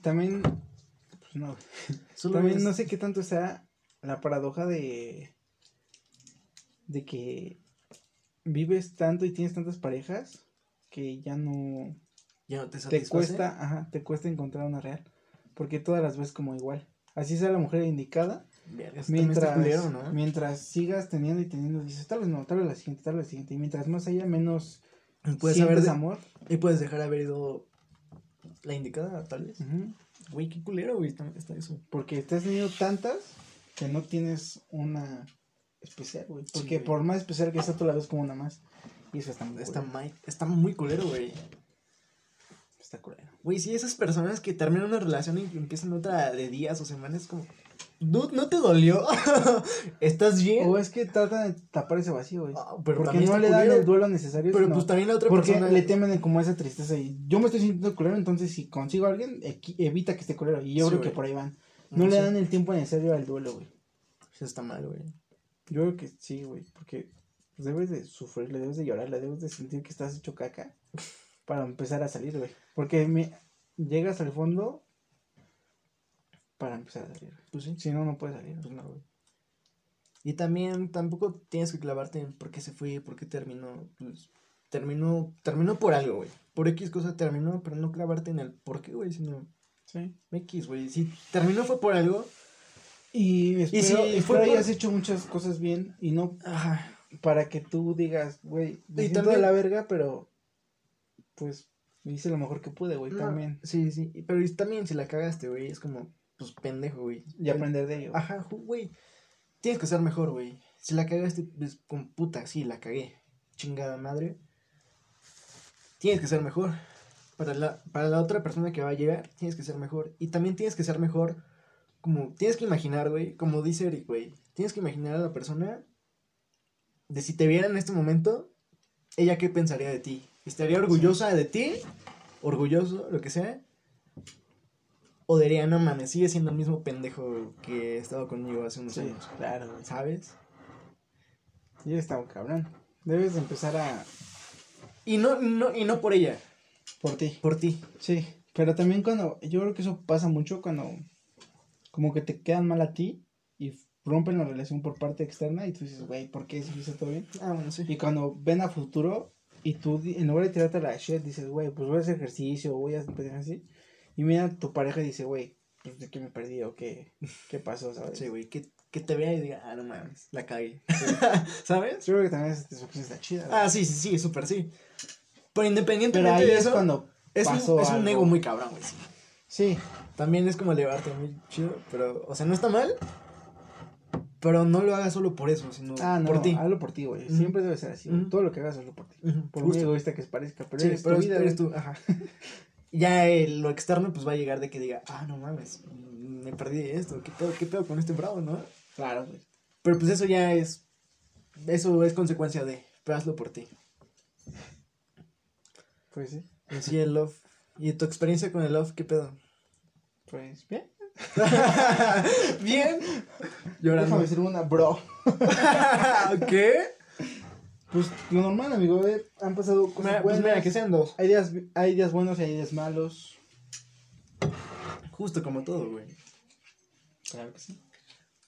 También, pues no. *laughs* Solo También es- no sé qué tanto sea la paradoja de. de que vives tanto y tienes tantas parejas que ya no. Ya no te te satisface. cuesta, ajá, te cuesta encontrar una real. Porque todas las ves como igual. Así sea la mujer indicada. Verga, está Mientras, culero, ¿no? mientras sigas teniendo y teniendo, dices, tal vez no, tal vez la siguiente, tal vez la siguiente. Y mientras más allá, menos puedes de- amor. y puedes dejar haber ido la indicada, tal vez. Ujú. Güey, qué culero, güey, está, está eso. Porque te has tenido tantas que no tienes una especial, güey. Sí, Porque güey. por más especial que sea, tú la ves como una más. Y eso está muy Está, mai- está muy culero, güey. Está culero. Güey, sí, esas personas que terminan una relación y empiezan otra de días o semanas, como, dude, ¿no te dolió? *laughs* ¿Estás bien? O es que tratan de tapar ese vacío, güey. Ah, pero porque no le dan el duelo necesario. Pero sino pues también la otra porque persona. le temen como esa tristeza. Y yo me estoy sintiendo culero, entonces si consigo a alguien, evita que esté culero. Y yo Sí, creo güey. que por ahí van. No, le dan el tiempo necesario al duelo, güey. Eso está mal, güey. Yo creo que sí, güey. Porque pues, debes de sufrir, le debes de llorar, le debes de sentir que estás hecho caca. *laughs* Para empezar a salir, güey. Porque me, llegas al fondo para empezar a salir. Pues sí. Si no, no puedes salir. Pues no, güey. Y también tampoco tienes que clavarte en por qué se fue, por qué terminó. Pues terminó, terminó por algo, güey. Por X cosa terminó, pero no clavarte en el por qué, güey, sino Sí. X, güey. Si terminó fue por algo. Y espero, si espero fue por- hayas hecho muchas cosas bien y no Ajá. para que tú digas, güey, me Y siento también- de la verga, pero pues hice lo mejor que pude, güey, No, también. Sí, sí. y- Pero y también si la cagaste, güey, es como, pues pendejo, güey. Y aprender de ello. Ajá, güey. Tienes que ser mejor, güey. Si la cagaste, pues con puta, sí, la cagué. Chingada madre. Tienes que ser mejor. para la, para la otra persona que va a llegar, tienes que ser mejor. Y también tienes que ser mejor, como, tienes que imaginar, güey, como dice Eric, güey, tienes que imaginar a la persona de si te viera en este momento, ella qué pensaría de ti. ¿Estaría orgullosa de ti? Orgulloso, lo que sea. O diría, no mames, sigue siendo el mismo pendejo que estaba conmigo hace unos Sí, años. claro, güey. ¿Sabes? Y está un cabrón. Debes de empezar a. Y no, no, y no por ella, Por ti. por ti. Sí. Pero también cuando. Yo creo que eso pasa mucho cuando. Como que te quedan mal a ti. Y rompen la relación por parte externa. Y tú dices, güey, ¿por qué si hice todo bien? Ah, bueno, sí. Y cuando ven a futuro. Y tú, en lugar de tirarte la shit, dices, güey, pues voy a hacer ejercicio. Voy a empezar así. Y mira tu pareja y dice, güey, pues de qué me perdí o qué, qué pasó, ¿sabes? Sí, güey, que, que te vea y diga, ah, no mames, la cagué. *laughs* ¿Sabes? Yo creo que también satisfacción está chida. güey. Ah, sí, sí, sí, súper sí. Pero Pero independientemente ahí de es eso, cuando es, pasó un, es un ego muy cabrón, güey. sí. Sí, También es como elevarte muy chido, pero, o sea, no está mal, pero no lo hagas solo por eso, sino Ah, no, por ti. hazlo por ti, güey. Siempre debe ser así. güey. Todo lo que hagas, hazlo por ti. Por muy egoísta que parezca, pero Sí, eres pero tu es- vida, eres güey. tú, ajá. *laughs* ya eh, lo externo, pues va a llegar de que diga, ah, no mames, me perdí esto, ¿qué pedo, qué pedo con este bravo, no? Claro, güey. Pero pues eso ya es, eso es consecuencia de, pero hazlo por ti. Pues sí. En sí, el love. ¿Y tu experiencia con el love, qué pedo? Pues bien. *laughs* Bien. Déjame Llorando. decir una, bro. *laughs* ¿Qué? Pues lo normal, amigo. eh, Han pasado cosas Mira, pues buenas. mira, que sean dos. hay, días, hay días buenos y hay días malos. Justo como todo, güey. Claro que sí.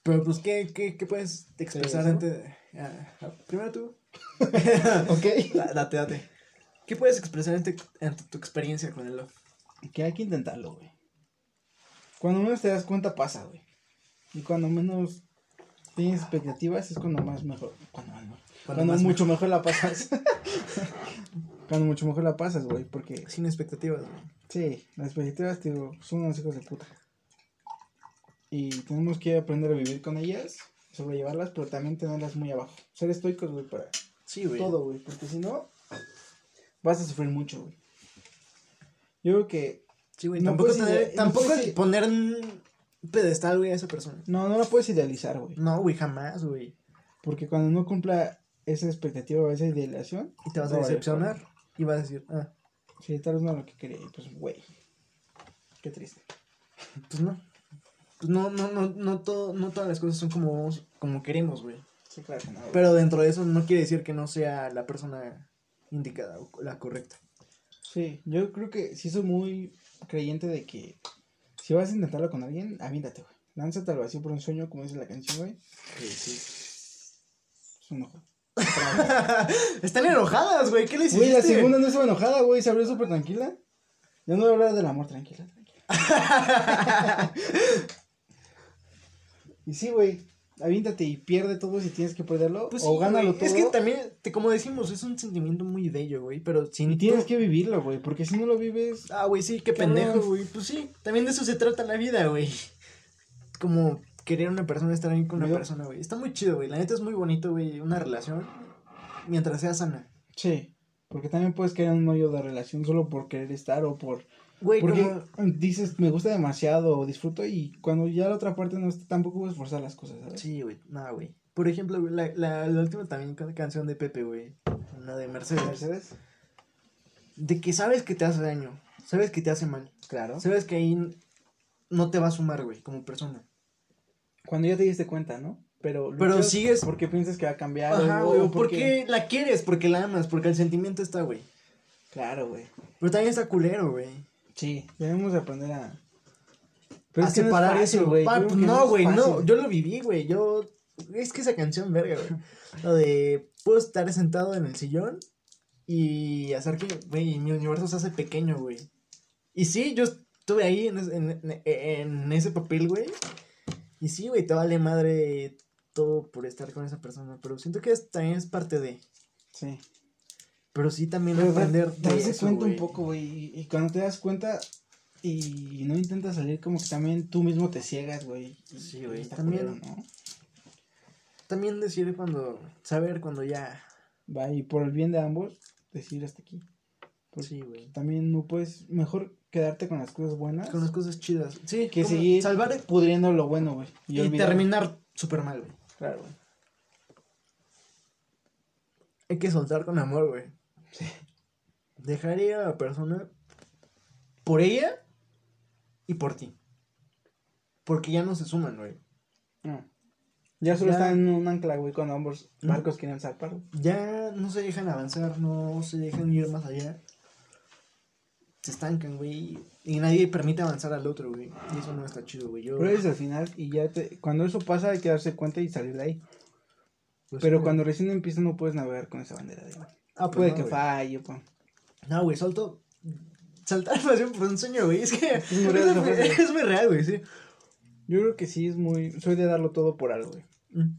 Pero pues, ¿qué, qué, qué puedes expresar ante... de- ah, ah, primero tú. *laughs* *laughs* ok. Da- Date, date. ¿Qué puedes expresar ante, ante tu experiencia con el love? Que hay que intentarlo, güey. Cuando menos te das cuenta, pasa, güey. Y cuando menos tienes expectativas, es cuando más mejor. Cuando, más mejor. Cuando mucho mejor la pasas. *laughs* cuando mucho mejor la pasas, güey. Porque, Sin expectativas, güey. sí, las expectativas, digo, son unos hijos de puta. Y tenemos que aprender a vivir con ellas, sobrellevarlas, pero también tenerlas muy abajo. Ser estoicos, güey, para Sí, todo, güey. Porque si no, vas a sufrir mucho, güey. Yo creo que Sí, güey. No tampoco puedes tener- no tampoco puedes i- poner un pedestal, güey, a esa persona. no, no la puedes idealizar, güey. No, güey, jamás, güey. Porque cuando no cumpla esa expectativa o esa idealización, Y te vas No a vale, decepcionar. Y vas a decir, ah, si tal vez no lo que quería, y pues, güey. Qué triste. pues no. Pues no, no, no, no, todo, no todas las cosas son como, como queremos, güey. Sí, claro que no. güey. Pero dentro de eso no quiere decir que no sea la persona indicada o la correcta. Sí, yo creo que sí soy muy creyente de que si vas a intentarlo con alguien, aviéntate, güey. Lánzate al vacío por un sueño, como dice la canción, güey. Es un ojo. *laughs* Están enojadas, güey. ¿Qué les Güey, la hiciste? segunda no estaba enojada, güey. Se abrió súper tranquila. Yo no voy a hablar del amor, tranquila, tranquila. *laughs* y sí, güey. Aviéntate y pierde todo si tienes que perderlo. Pues o sí, gánalo todo. Es que también, te, como decimos, es un sentimiento muy bello, güey. Pero si Y tienes que vivirlo, güey. Porque si no lo vives. Ah, güey, sí, qué pendejo, güey. Pues sí, también de eso se trata la vida, güey. Como querer a una persona, estar ahí con una persona, güey. Está muy chido, güey. La neta es muy bonito, güey. Una relación mientras sea sana. Sí. Porque también puedes caer en un hoyo de relación solo por querer estar o por. Güey, Porque como... dices, me gusta demasiado o disfruto. Y cuando ya la otra parte no está, tampoco puedes forzar las cosas, ¿sabes? Sí, güey. Nada, güey. Por ejemplo, güey, la, la, la última también can- canción de Pepe, güey. La de Mercedes. Mercedes. De que sabes que te hace daño. Sabes que te hace mal. Claro. Sabes que ahí no te va a sumar, güey, como persona. Cuando ya te diste cuenta, ¿no? Pero, Pero sigues- Porque piensas que va a cambiar. Ajá, güey. o ¿o ¿Por qué la quieres? Porque la amas. Porque el sentimiento está, güey. Claro, güey. Pero también está culero, güey. Sí, debemos de aprender a. a que no es separar fácil, eso, güey. Pues no, es güey, no. fácil. Yo lo viví, güey. Yo. Es que esa canción, verga, güey. Lo de. Puedo estar sentado en el sillón y hacer que, güey, mi universo se hace pequeño, güey. Y sí, yo estuve ahí en, en, en- en ese papel, güey. Y sí, güey, te vale madre todo por estar con esa persona. Pero siento que es- también es parte de. Sí. Pero sí también Pero aprender de darse eso, cuenta un poco, güey. Y, y cuando te das cuenta y no intentas salir, como que también tú mismo te ciegas, güey. Sí, güey, también- culero, ¿no? También decir cuando. Saber cuando ya. Va, y por el bien de ambos, decir hasta aquí. Porque Sí, güey. También no puedes, mejor quedarte con las cosas buenas Con las cosas chidas. Sí, que seguir salvar pudriendo lo bueno, güey. y, terminar súper mal, güey. Claro, güey. Hay que soltar con amor, güey. Dejar ir a la persona por ella y por ti. Porque ya no se suman, güey. No. Ya solo Ya. están en un ancla, güey, cuando ambos barcos quieren zarpar. Ya no se dejan avanzar, no se dejan ir más allá. Se estancan, güey. Y nadie permite avanzar al otro, güey. Y eso no está chido, güey. Yo, Pero es al final y ya te... Cuando eso pasa hay que darse cuenta y salir de ahí. pues, Pero cuando recién empieza no puedes navegar con esa bandera de... Ah, pues Puede no, que güey. falle, pues. No, güey, salto. Saltar *laughs* por un sueño, güey. Es que es muy *laughs* real esa frase. es muy real, güey, sí. Yo creo que sí es muy... Soy de darlo todo por algo, güey. Mm.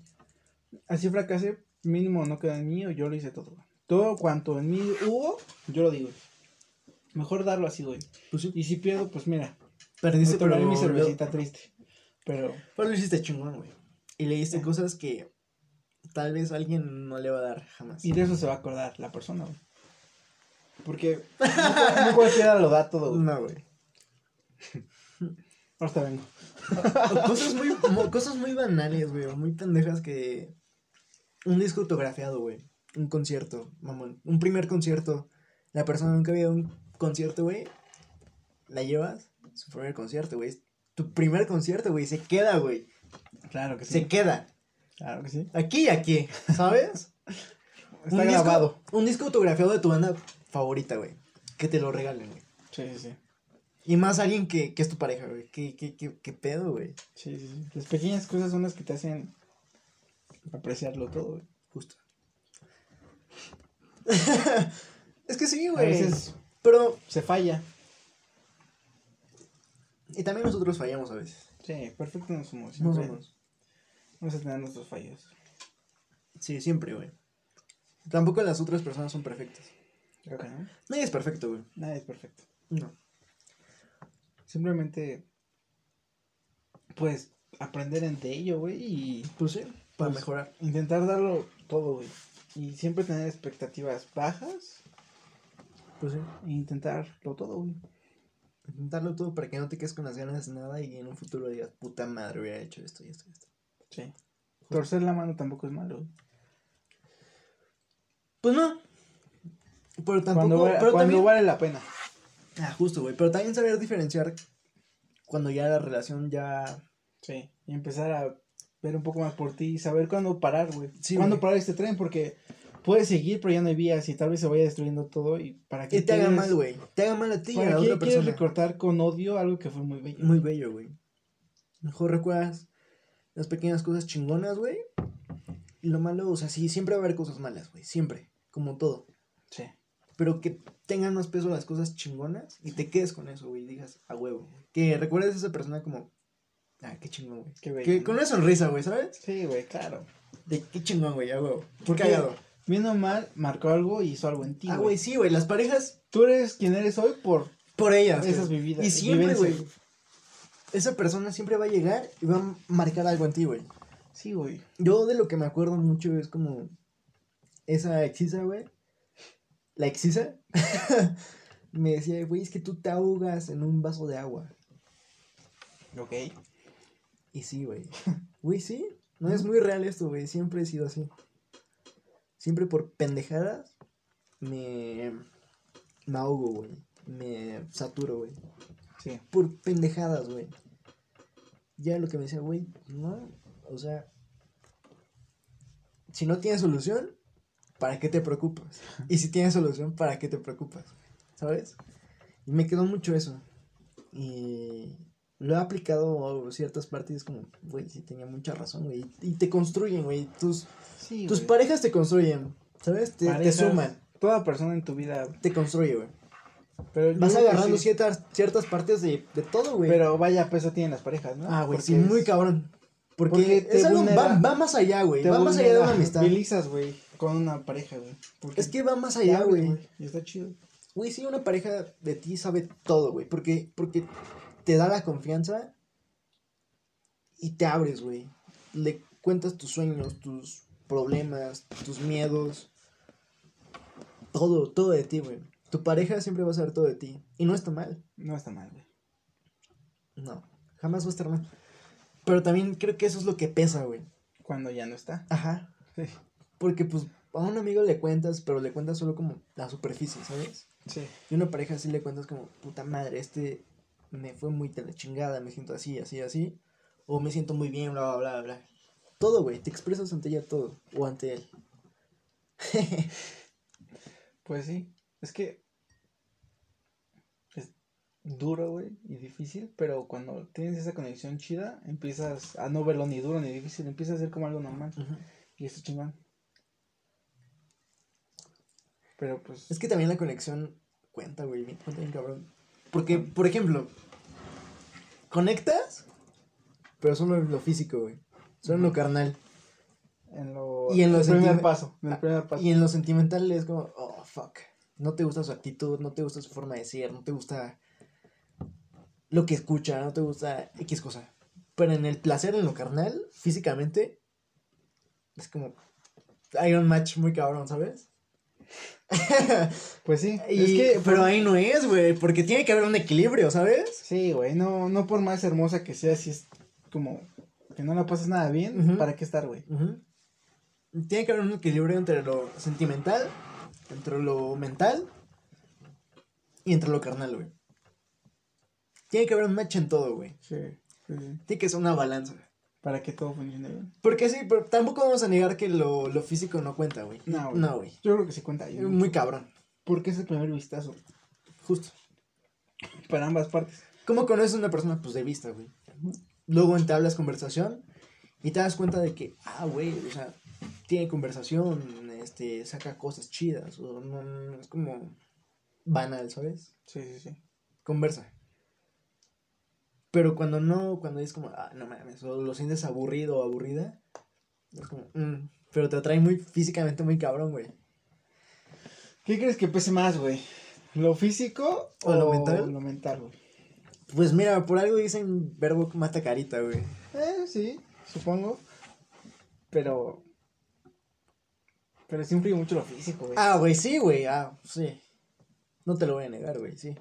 Así fracasé, mínimo no queda en mí o yo lo hice todo. güey. Todo cuanto en mí hubo, yo lo digo. Mejor darlo así, güey. Pues sí. Y si pierdo, pues mira, Perdiste, pero mi cervecita triste. Pero Pero lo hiciste chingón, güey. Y le diste cosas que tal vez alguien no le va a dar jamás. Y de eso se va a acordar la persona, güey. Porque *laughs* no, cual- no cualquiera lo da todo. güey. No, güey. *laughs* Ahorita vengo. *laughs* Cosas muy, cosas muy banales, güey. Muy pendejas que. Un disco autografiado, güey. Un concierto, mamón. Un primer concierto. La persona nunca había un concierto, güey. La llevas. Su primer concierto, güey. Tu primer concierto, güey. Se queda, güey. Claro que sí. Se queda. Claro que sí. Aquí y aquí. ¿Sabes? *laughs* Está Un disco- grabado. un disco autografiado de tu banda favorita, güey. Que te lo regalen, güey. Sí, sí, sí. Y más alguien que, que es tu pareja, güey. ¿Qué, qué, qué, qué pedo, güey? Sí, sí, sí. Las pequeñas cosas son las que te hacen apreciarlo todo, güey. Justo. *laughs* es que sí, A güey. veces Pero. se falla. Y también nosotros fallamos a veces. Sí, perfecto no somos. No somos. Vamos a tener nuestros fallos. Sí, siempre, güey. Tampoco las otras personas son perfectas. Creo que no. Nadie es perfecto, güey. Nada es perfecto. No. Simplemente, pues, aprender entre ello, güey, y Pues sí, para Pues- mejorar. intentar darlo todo, güey. Y siempre tener expectativas bajas Pues e intentarlo todo, güey. Intentarlo todo para que no te quedes con las ganas de nada y en un futuro digas, puta madre, hubiera hecho esto y esto y esto. Sí. Torcer la mano tampoco es malo. güey. Pues no. Pero tampoco. Cuando, vale, pero cuando también- vale la pena. Ah, justo, güey. Pero también saber diferenciar cuando ya la relación ya. Sí. Y empezar a ver un poco más por ti y saber cuándo parar, güey. Sí, cuándo güey. parar este tren, porque puedes seguir, pero ya no hay vías y tal vez se vaya destruyendo todo y para que te haga quieres- mal, güey. Te haga mal a ti y a ¿Para la otra quieres persona. recortar con odio algo que fue muy bello? Muy bello, güey. Mejor recuerdas las pequeñas cosas chingonas, güey. Y lo malo, o sea, sí, siempre va a haber cosas malas, güey. Siempre. Como todo. Sí. Pero que tengan más peso las cosas chingonas y te quedes con eso, güey. Digas, a huevo. Que recuerdes a esa persona como, ah, qué chingón, güey. Qué bello. Que con una sonrisa, güey, ¿sabes? Sí, güey, claro. De qué chingón, güey, a huevo. Porque, cagado. Bien o mal, marcó algo y hizo algo en ti, Ah, güey. sí, güey. Las parejas Tú eres quien eres hoy por por ellas. esas vividas. Y siempre, güey. Esa persona siempre va a llegar y va a marcar algo en ti, güey. Sí, güey. Yo de lo que me acuerdo mucho es como esa exisa, güey. La exisa. *laughs* me decía, güey, es que tú te ahogas en un vaso de agua. Ok. Y sí, güey. Güey, sí. No es muy real esto, güey. Siempre he sido así. Siempre por pendejadas me, me ahogo, güey. Me saturo, güey. Sí. Por pendejadas, güey. Ya lo que me decía, güey, no. O sea, si no tienes solución, ¿para qué te preocupas? *laughs* Y si tienes solución, ¿para qué te preocupas? ¿Sabes? Y me quedó mucho eso. Y lo he aplicado a ciertas partes como, güey, sí tenía mucha razón, güey. Y te construyen, güey. Tus, Sí, tus güey. parejas te construyen, ¿sabes? Te, te suman, Toda persona en tu vida. te construye, güey. Pero Vas agarrando sí. ciertas, ciertas partes de, de todo, güey. Pero vaya peso tienen las parejas, ¿no? Ah, güey, sí, es- muy cabrón. Porque, porque te es algo, vulnera- va, va más allá, güey. te Va más allá de una amistad. vulnerabilizas, güey, con una pareja, güey. Es que va más te allá, güey. Y está chido. Güey, sí, una pareja de ti sabe todo, güey. Porque, porque te da la confianza y te abres, güey. Le cuentas tus sueños, tus problemas, tus miedos. Todo, todo de ti, güey. Tu pareja siempre va a saber todo de ti. Y no está mal. No está mal, güey. No. Jamás va a estar mal. Pero también creo que eso es lo que pesa, güey. Cuando ya no está. Ajá. Sí. Porque pues a un amigo le cuentas, pero le cuentas solo como la superficie, ¿sabes? Sí. Y a una pareja sí le cuentas como, puta madre, este me fue muy de la chingada, me siento así, así, así. O me siento muy bien, bla, bla, bla, bla. Todo, güey, te expresas ante ella todo. O ante él. *laughs* Pues sí. Es que. Es duro, güey, y difícil, pero cuando tienes esa conexión chida, empiezas a no verlo ni duro ni difícil, empieza a ser como algo normal. Y eso chingón. Pero pues. Es que también la conexión cuenta, güey, cuenta bien cabrón. Porque, por ejemplo, conectas, pero solo en lo físico, güey. Solo en lo carnal. En lo, Y en lo el primer paso. En el primer paso. Y en lo sentimental es como, oh, fuck. No te gusta su actitud, no te gusta su forma de ser, no te gusta lo que escucha, no te gusta X cosa. Pero en el placer, en lo carnal, físicamente, es como, hay un match muy cabrón, ¿sabes? *laughs* Pues sí. Y- es que. pero ahí no es, güey, porque tiene que haber un equilibrio, ¿sabes? Sí, güey. No, no por más hermosa que sea, si es como. Que no la pasas nada bien. ¿para qué estar, güey? Tiene que haber un equilibrio entre lo sentimental, entre lo mental y entre lo carnal, güey. Tiene que haber un match en todo, güey. Sí, sí, sí. Tiene que ser una balanza. Para que todo funcione bien. Porque sí, pero tampoco vamos a negar que lo, lo físico no cuenta, güey. No, güey. No, güey. Yo creo que sí cuenta. güey. Muy cabrón. Porque es el primer vistazo. Justo. Para ambas partes. ¿Cómo conoces a una persona? Pues de vista, güey. Luego entablas conversación y te das cuenta de que, ah, güey, o sea, tiene conversación, este, saca cosas chidas, o no, no, es como banal, ¿sabes? Sí, sí, sí. Conversa. Pero cuando no, cuando es como, ah, no mames, o lo sientes aburrido o aburrida, es como, mm, pero te atrae muy físicamente muy cabrón, güey. ¿Qué crees que pese más, güey? ¿Lo físico ¿O lo mental? Lo mental, güey. Pues mira, por algo dicen verbo mata carita, güey. Eh, sí, supongo. Pero. Pero sí influye mucho lo físico, güey. Ah, güey, sí, güey, ah, sí. No te lo voy a negar, güey, sí.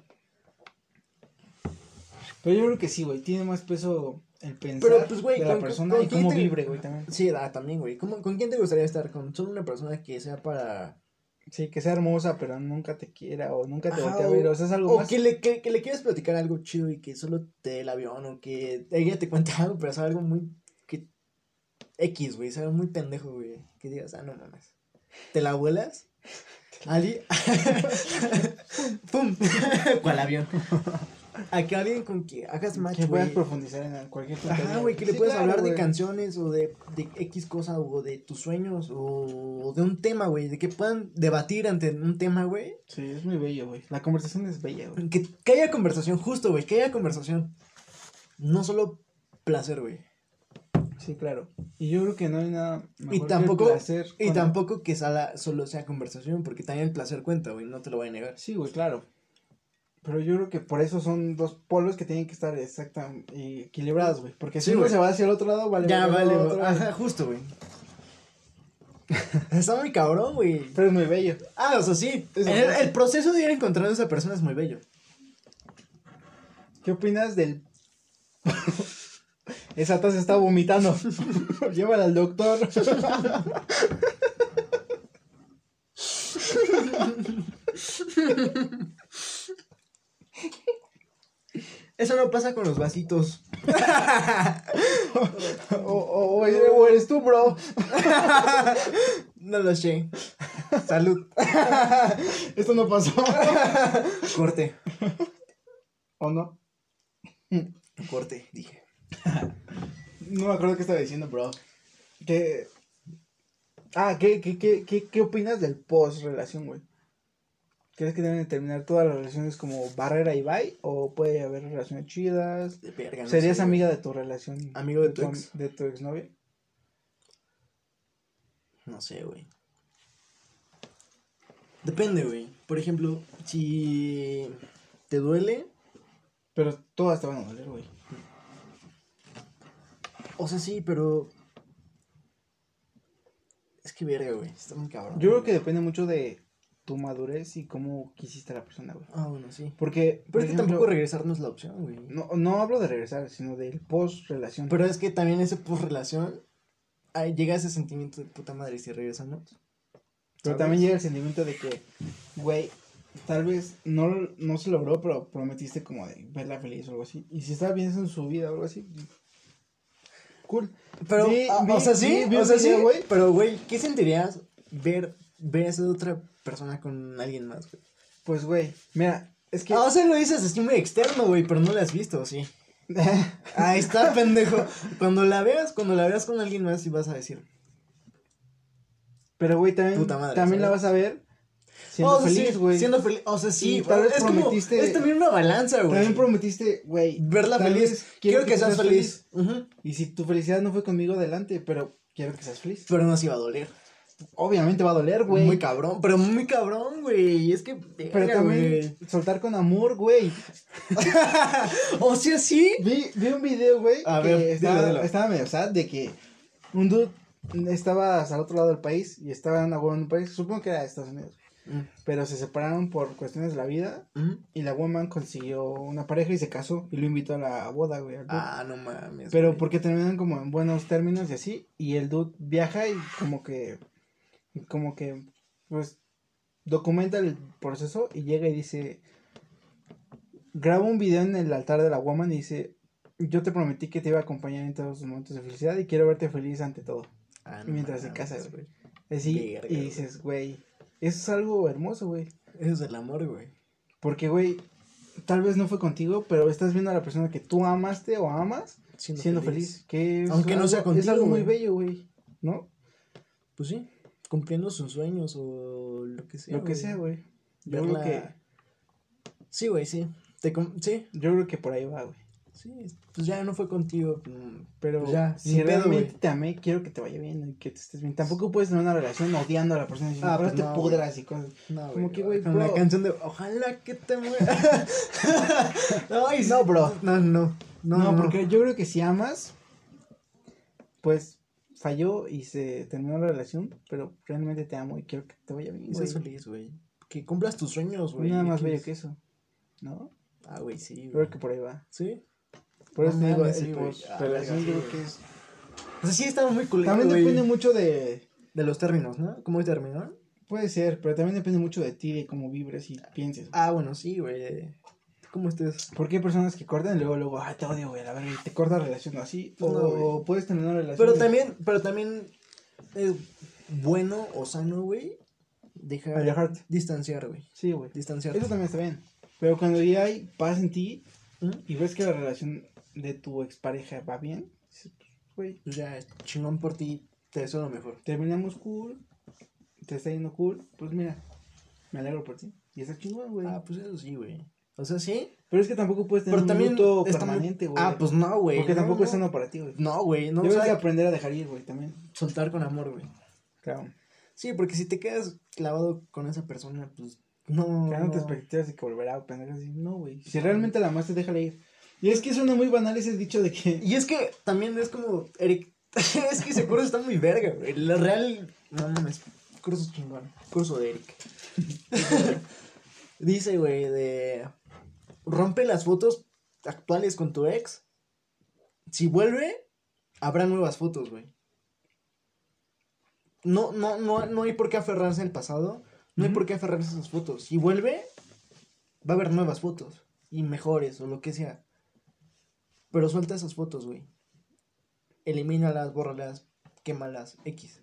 Pero yo creo que sí, güey. Tiene más peso el pensar Pero, pues, güey, de la con- persona con y cómo te- vibre, güey, también. Sí, ah, también, güey. ¿Cómo- ¿Con quién te gustaría estar? ¿Con solo una persona que sea para... Sí, que sea hermosa, pero nunca te quiera o nunca te Ajá, voltee a ver. O sea, es algo o más. que le, que, que le quieres platicar algo chido y que solo te dé el avión o que ella te cuente *laughs* algo, pero sea algo muy... Que... X, güey, sea muy pendejo, güey. Que digas, ah, no mames. ¿Te la vuelas? *laughs* Ali. *laughs* ¡Pum! ¿Cuál avión? A que alguien con que hagas match, que puedas profundizar en cualquier Ajá, tontería, güey, que le Sí, claro, hablar de canciones o de, de X cosa o de tus sueños o de un tema, güey. De que puedan debatir ante un tema, güey. Sí, es muy bello, güey. La conversación es bella, güey. Que, que haya conversación, justo, güey, que haya conversación. No solo placer, güey. Sí, claro. Y yo creo que no hay nada mejor Y que el tampoco, placer y cuando- tampoco que sala, solo sea conversación, porque también el placer cuenta, güey, no te lo voy a negar. Sí, güey, claro. Pero yo creo que por eso son dos polos que tienen que estar exactamente equilibrados, güey. Porque si uno se va hacia el otro lado, vale. ya, vale, otro ajá, justo, güey. *laughs* Está muy cabrón, güey. Pero es muy bello. Ah, o sea, sí. El, el proceso de ir encontrando a esa persona es muy bello. ¿Qué opinas del... *laughs* Esa taza está vomitando. *laughs* Llévala al doctor. Eso no pasa con los vasitos. *laughs* o, o- o eres- o eres tú, bro. *laughs* No lo sé. Salud. *laughs* Esto no pasó. Corte. ¿O no? Corte, dije. No me acuerdo qué estaba diciendo, bro. ¿Qué... Ah, ¿qué, qué, qué, qué, qué opinas del post-relación, güey? ¿Crees que deben de terminar todas las relaciones como barrera y bye? ¿O puede haber relaciones chidas? De verga, no ¿Serías sé, güey. amiga de tu relación? Amigo de tu ex. De tu exnovia. No sé, güey. Depende, güey. Por ejemplo, si te duele, Pero todas te van a doler, güey. o sea, sí, pero es que verga, güey. Está muy cabrón. Yo creo güey. que depende mucho de tu madurez y cómo quisiste a la persona, güey. Ah, bueno, sí. Porque, Pero por es que tampoco regresar no es la opción, güey. no, no hablo de regresar, sino del post-relación. Pero es que también ese post-relación, llega ese sentimiento de puta madre si regresamos. Pero ¿sabes? también llega el sentimiento de que, güey, tal vez no, no se logró, pero prometiste como de verla feliz o algo así. Y si estaba bien en su vida o algo así, cool. Pero, Vi- ah, vi- o sea, sí, vi- o sea, sí, güey. Pero, güey, ¿qué sentirías ver, ver a esa otra persona con alguien más, güey? Pues, güey, mira, es que... Ah, o sea, lo dices así muy externo, güey, pero no la has visto, sí. *laughs* Ahí está, pendejo. Cuando la veas, cuando la veas con alguien más, sí vas a decir. pero, güey, también, Puta madre, también la vas a ver siendo Oh, feliz, güey. Siendo feliz. O sea, sí, tal vez es como- prometiste- es también una balanza, güey. También prometiste, güey. Verla feliz. Quiero, que, seas feliz. Ujú. Y si tu felicidad no fue conmigo, adelante, pero quiero que seas feliz. Pero no se iba a doler. Obviamente va a doler, güey. Muy cabrón, pero muy cabrón, güey. Es que. Pero verga, también güey. soltar con amor, güey. *laughs* O sea, sí. Vi, vi un video, güey, A que ver, estaba, dilo, dilo. estaba medio sad de que un dude estaba el otro lado del país y estaba en una hueva en un país, supongo que era de Estados Unidos, pero se separaron por cuestiones de la vida Ujú. y la woman consiguió una pareja y se casó y lo invitó a la boda, güey. al. Ah, no mames. pero güey. porque terminan como en buenos términos y así y el dude viaja y como que, como que, pues, documenta el proceso y llega y dice, graba un video en el altar de la woman y dice, yo te prometí que te iba a acompañar en todos los momentos de felicidad y quiero verte feliz ante todo. Ah, mientras se mames, casa, güey. Así, y dices, güey, eso es algo hermoso, güey. Eso es el amor, güey. Porque, güey, tal vez no fue contigo, pero estás viendo a la persona que tú amaste o amas siendo, feliz. Que es Aunque no sea Es contigo, algo muy bello, güey. ¿No? Pues sí, cumpliendo sus sueños o lo que sea. Lo que sea, güey. Yo Verla- creo que, Sí, güey, sí. Te com- Sí, yo creo que por ahí va, güey. sí. Pues ya no fue contigo. mm, Pero Pues ya, si pedo, realmente te amé, quiero que te vaya bien y que te estés bien. Tampoco puedes tener una relación odiando a la persona diciendo, Ah, "Ahora pues te no, pudras y cosas. No, Como que, güey, Con la canción de Ojalá que te muera. *laughs* Ay, No, bro. No, no. No, No, porque yo creo que si amas, pues falló y se terminó la relación, pero realmente te amo y quiero que te vaya bien, seas feliz, güey. Que cumplas tus sueños, güey. nada más bello que eso, ¿no? Ah, güey, sí. Creo que por ahí va. Sí. Por eso te digo, el sí, güey. post Ah, relación sí, creo que es... O sea, sí estaba muy culero, También depende mucho de... De los términos, ¿no? ¿Cómo terminó? Puede ser, pero también depende mucho de ti, de cómo vibres y pienses. Ah, bueno, sí, güey. ¿Cómo estés? Porque hay personas que cortan y luego, luego, ay, te odio, güey, a y te corta la relación así. O puedes tener una relación. Pero también, pero también es bueno o sano, güey. Dejar Alejarte. distanciar, güey. Sí, güey. Distanciar. Eso también está bien. Pero cuando ya hay paz en ti ¿Mm? y ves que la relación de tu expareja va bien, pues, güey, Pues ya, chingón por ti. Te deseo lo mejor. terminamos cool, te está yendo cool, pues mira, me alegro por ti. Y está chingón, güey. Ah, pues eso sí, güey. O sea, sí. Pero es que tampoco puedes tener Pero un muy- permanente, güey. Ah, pues no, güey. Porque no, tampoco no. es sano para ti, güey. No, güey. No, Debes o de sea, aprender a dejar ir, güey, también. soltar con amor, güey. Claro. Sí, porque si te quedas clavado con esa persona, pues no. Creándote no. expectativas de que volverá a pendejas así. No, güey. Si realmente la amaste, déjala ir. Y es que suena muy banal ese dicho de que. Y es que también es como, Eric, *laughs* es que ese curso está muy verga, güey. La real, no mames, curso chingón. Curso de Eric. *laughs* Dice, güey, de rompe las fotos actuales con tu ex. Si vuelve, habrá nuevas fotos, güey. No, no, no, no hay por qué aferrarse al pasado. No hay por qué aferrarse a esas fotos. Si vuelve, va a haber nuevas fotos. Y mejores, o lo que sea. Pero suelta esas fotos, güey. Elimínalas, bórralas, quémalas, X.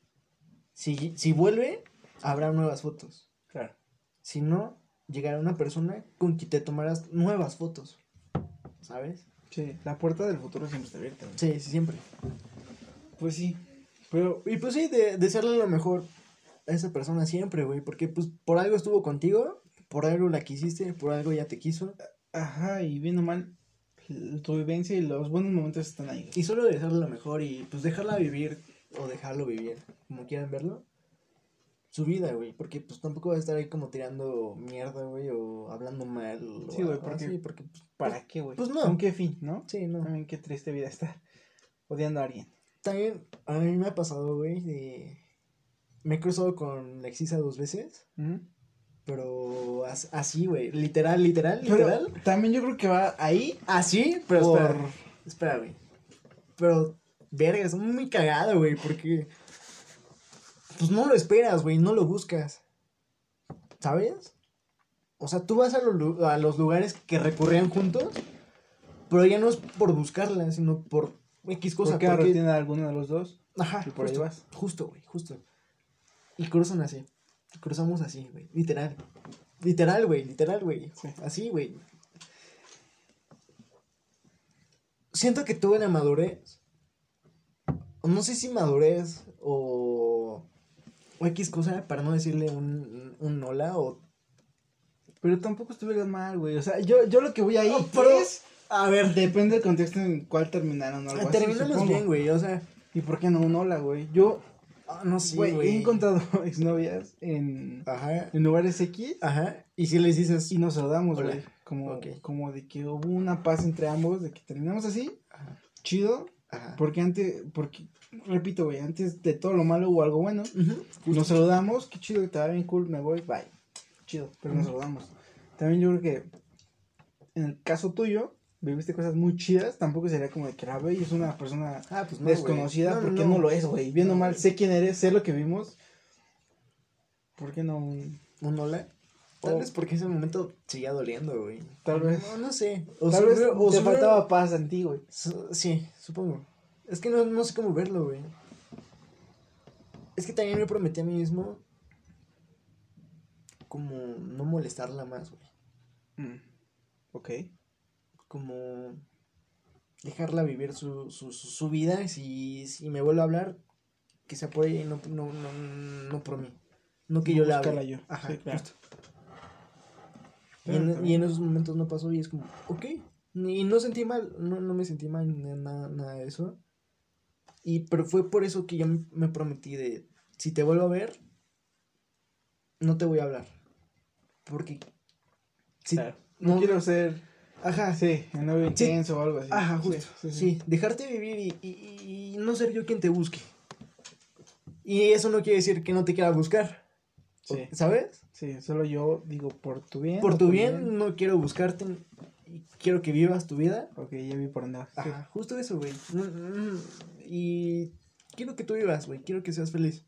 Si, si vuelve, habrá nuevas fotos. Claro. Si no, llegará una persona con quien te tomarás nuevas fotos. ¿Sabes? Sí, la puerta del futuro siempre está abierta, güey. Sí, sí, siempre. Pues sí. Pero. Y pues sí, de, desearle lo mejor a esa persona siempre, güey. Porque pues por algo estuvo contigo, por algo la quisiste, por algo ya te quiso. Ajá, y bien o mal, tu vivencia y los buenos momentos están ahí. Y solo desearle lo mejor y pues dejarla vivir o dejarlo vivir, como quieran verlo. Su vida, güey, porque pues tampoco va a estar ahí como tirando mierda, güey, o hablando mal. Sí, güey, porque- así, porque pues, ¿Para qué, güey? pues no. ¿Con qué fin, no? sí, no. También qué triste vida estar odiando a alguien. También a mí me ha pasado, güey, de... Me he cruzado con Lexisa dos veces. Pero as- así, güey. Literal, literal, Pero literal. también yo creo que va ahí Así, pero por... espera. Espera, güey. Pero, verga, es muy cagado, güey, porque. Pues no lo esperas, güey, no lo buscas. ¿Sabes? O sea, tú vas a los, lu- a los lugares que recurrían juntos, pero ya no es por buscarla, sino por X cosa. porque porque- tiene alguno de los dos. Ajá, y por ahí vas. Justo, güey, justo. Y cruzan así. Cruzamos así, güey. Literal. Literal, güey, literal, güey. Sí. Así, güey. Siento que tuve la madurez. No sé si madurez o. O X cosa para no decirle un, un hola o. Pero tampoco estuvieras mal, güey. O sea, yo, yo lo que voy ahí No, pero- es... A ver, Depende del contexto en cuál terminaron o algo terminamos bien, güey. O sea, ¿Y por qué no un hola, güey? Yo, ah, no sé, güey, he encontrado *laughs* exnovias en, Ajá. en lugares X Ajá. Y si les dices. y nos saludamos, güey. Como, como de que hubo una paz entre ambos, de que terminamos así, Ajá. chido, Ajá. porque antes, porque, repito, güey, antes de todo lo malo hubo algo bueno. Nos saludamos, qué chido, te va bien cool, me voy, bye. Chido, pero nos saludamos. También yo creo que en el caso tuyo, viviste cosas muy chidas, tampoco sería como de que la ve y es una persona Ah, pues no, desconocida, No, porque no. no. lo es, güey. Viendo mal, sé quién eres, sé lo que vimos. ¿Por qué no? un- ¿Un hola? Tal O- vez porque ese momento seguía doliendo, güey. Tal vez. No, no sé. O Tal vez o te faltaba paz en ti, güey. Su- Sí, supongo. Es que no, no sé cómo verlo, güey. Es que también me prometí a mí mismo como no molestarla más, güey. Mm, Ok. Como dejarla vivir su, su, su, su vida. Si, si me vuelve a hablar, que sea por ella y no, no, no, no por mí. No que yo la hable. yo. Ajá, Sí, claro. justo. Y en, también- y en esos momentos no pasó y es como, ok. Y no sentí mal, no, no me sentí mal ni nada, nada de eso. Y pero fue por eso que yo me- me prometí de, si te vuelvo a ver, no te voy a hablar. Porque... Si, Claro. No, no- quiero ser, Ajá, sí, el novio Sí. intenso o algo así. ajá, justo. sí, Sí, sí. dejarte vivir y, y- y no ser yo quien te busque. Y eso no quiere decir que no te quiera buscar, Sí, ¿sabes? sí, solo yo digo por tu bien. Por tu bien, no quiero buscarte quiero que vivas tu vida. Ok, ya vi por. Sí. Ajá, justo eso, güey. Y quiero que tú vivas, güey. Quiero que seas feliz.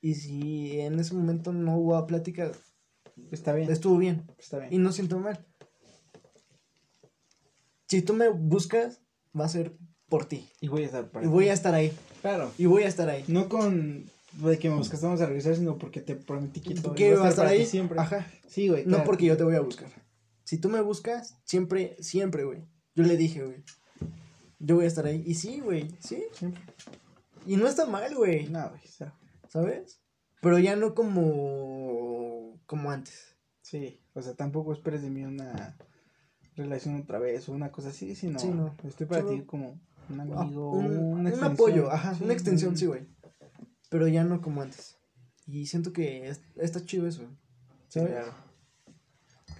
Y si en ese momento no hubo plática, Está bien, estuvo bien. está bien. Y no siento mal. Si tú me buscas, va a ser por ti. Y voy a estar para Y voy a estar ahí. Claro. Y voy a estar ahí. No con de que me buscaste vamos a regresar, sino porque te prometí que todo ¿Qué iba va a estar ahí? siempre. Ajá. Sí, güey. No claro. porque yo te voy a buscar. Si tú me buscas, siempre, siempre, güey. Yo le dije, güey. Yo voy a estar ahí. Y sí, güey. Sí. Siempre. Y no está mal, güey. No, güey. ¿Sabes? Pero ya no como. como antes. sí. O sea, tampoco esperes de mí una relación otra vez o una cosa así, sino Sí, no. estoy para Solo- ti como un Ah, amigo, un, una un extensión. apoyo, ajá. Sí, una extensión, un- sí, güey. Pero ya no como antes. Y siento que es- está chido eso. Sí, ¿Sabes? claro.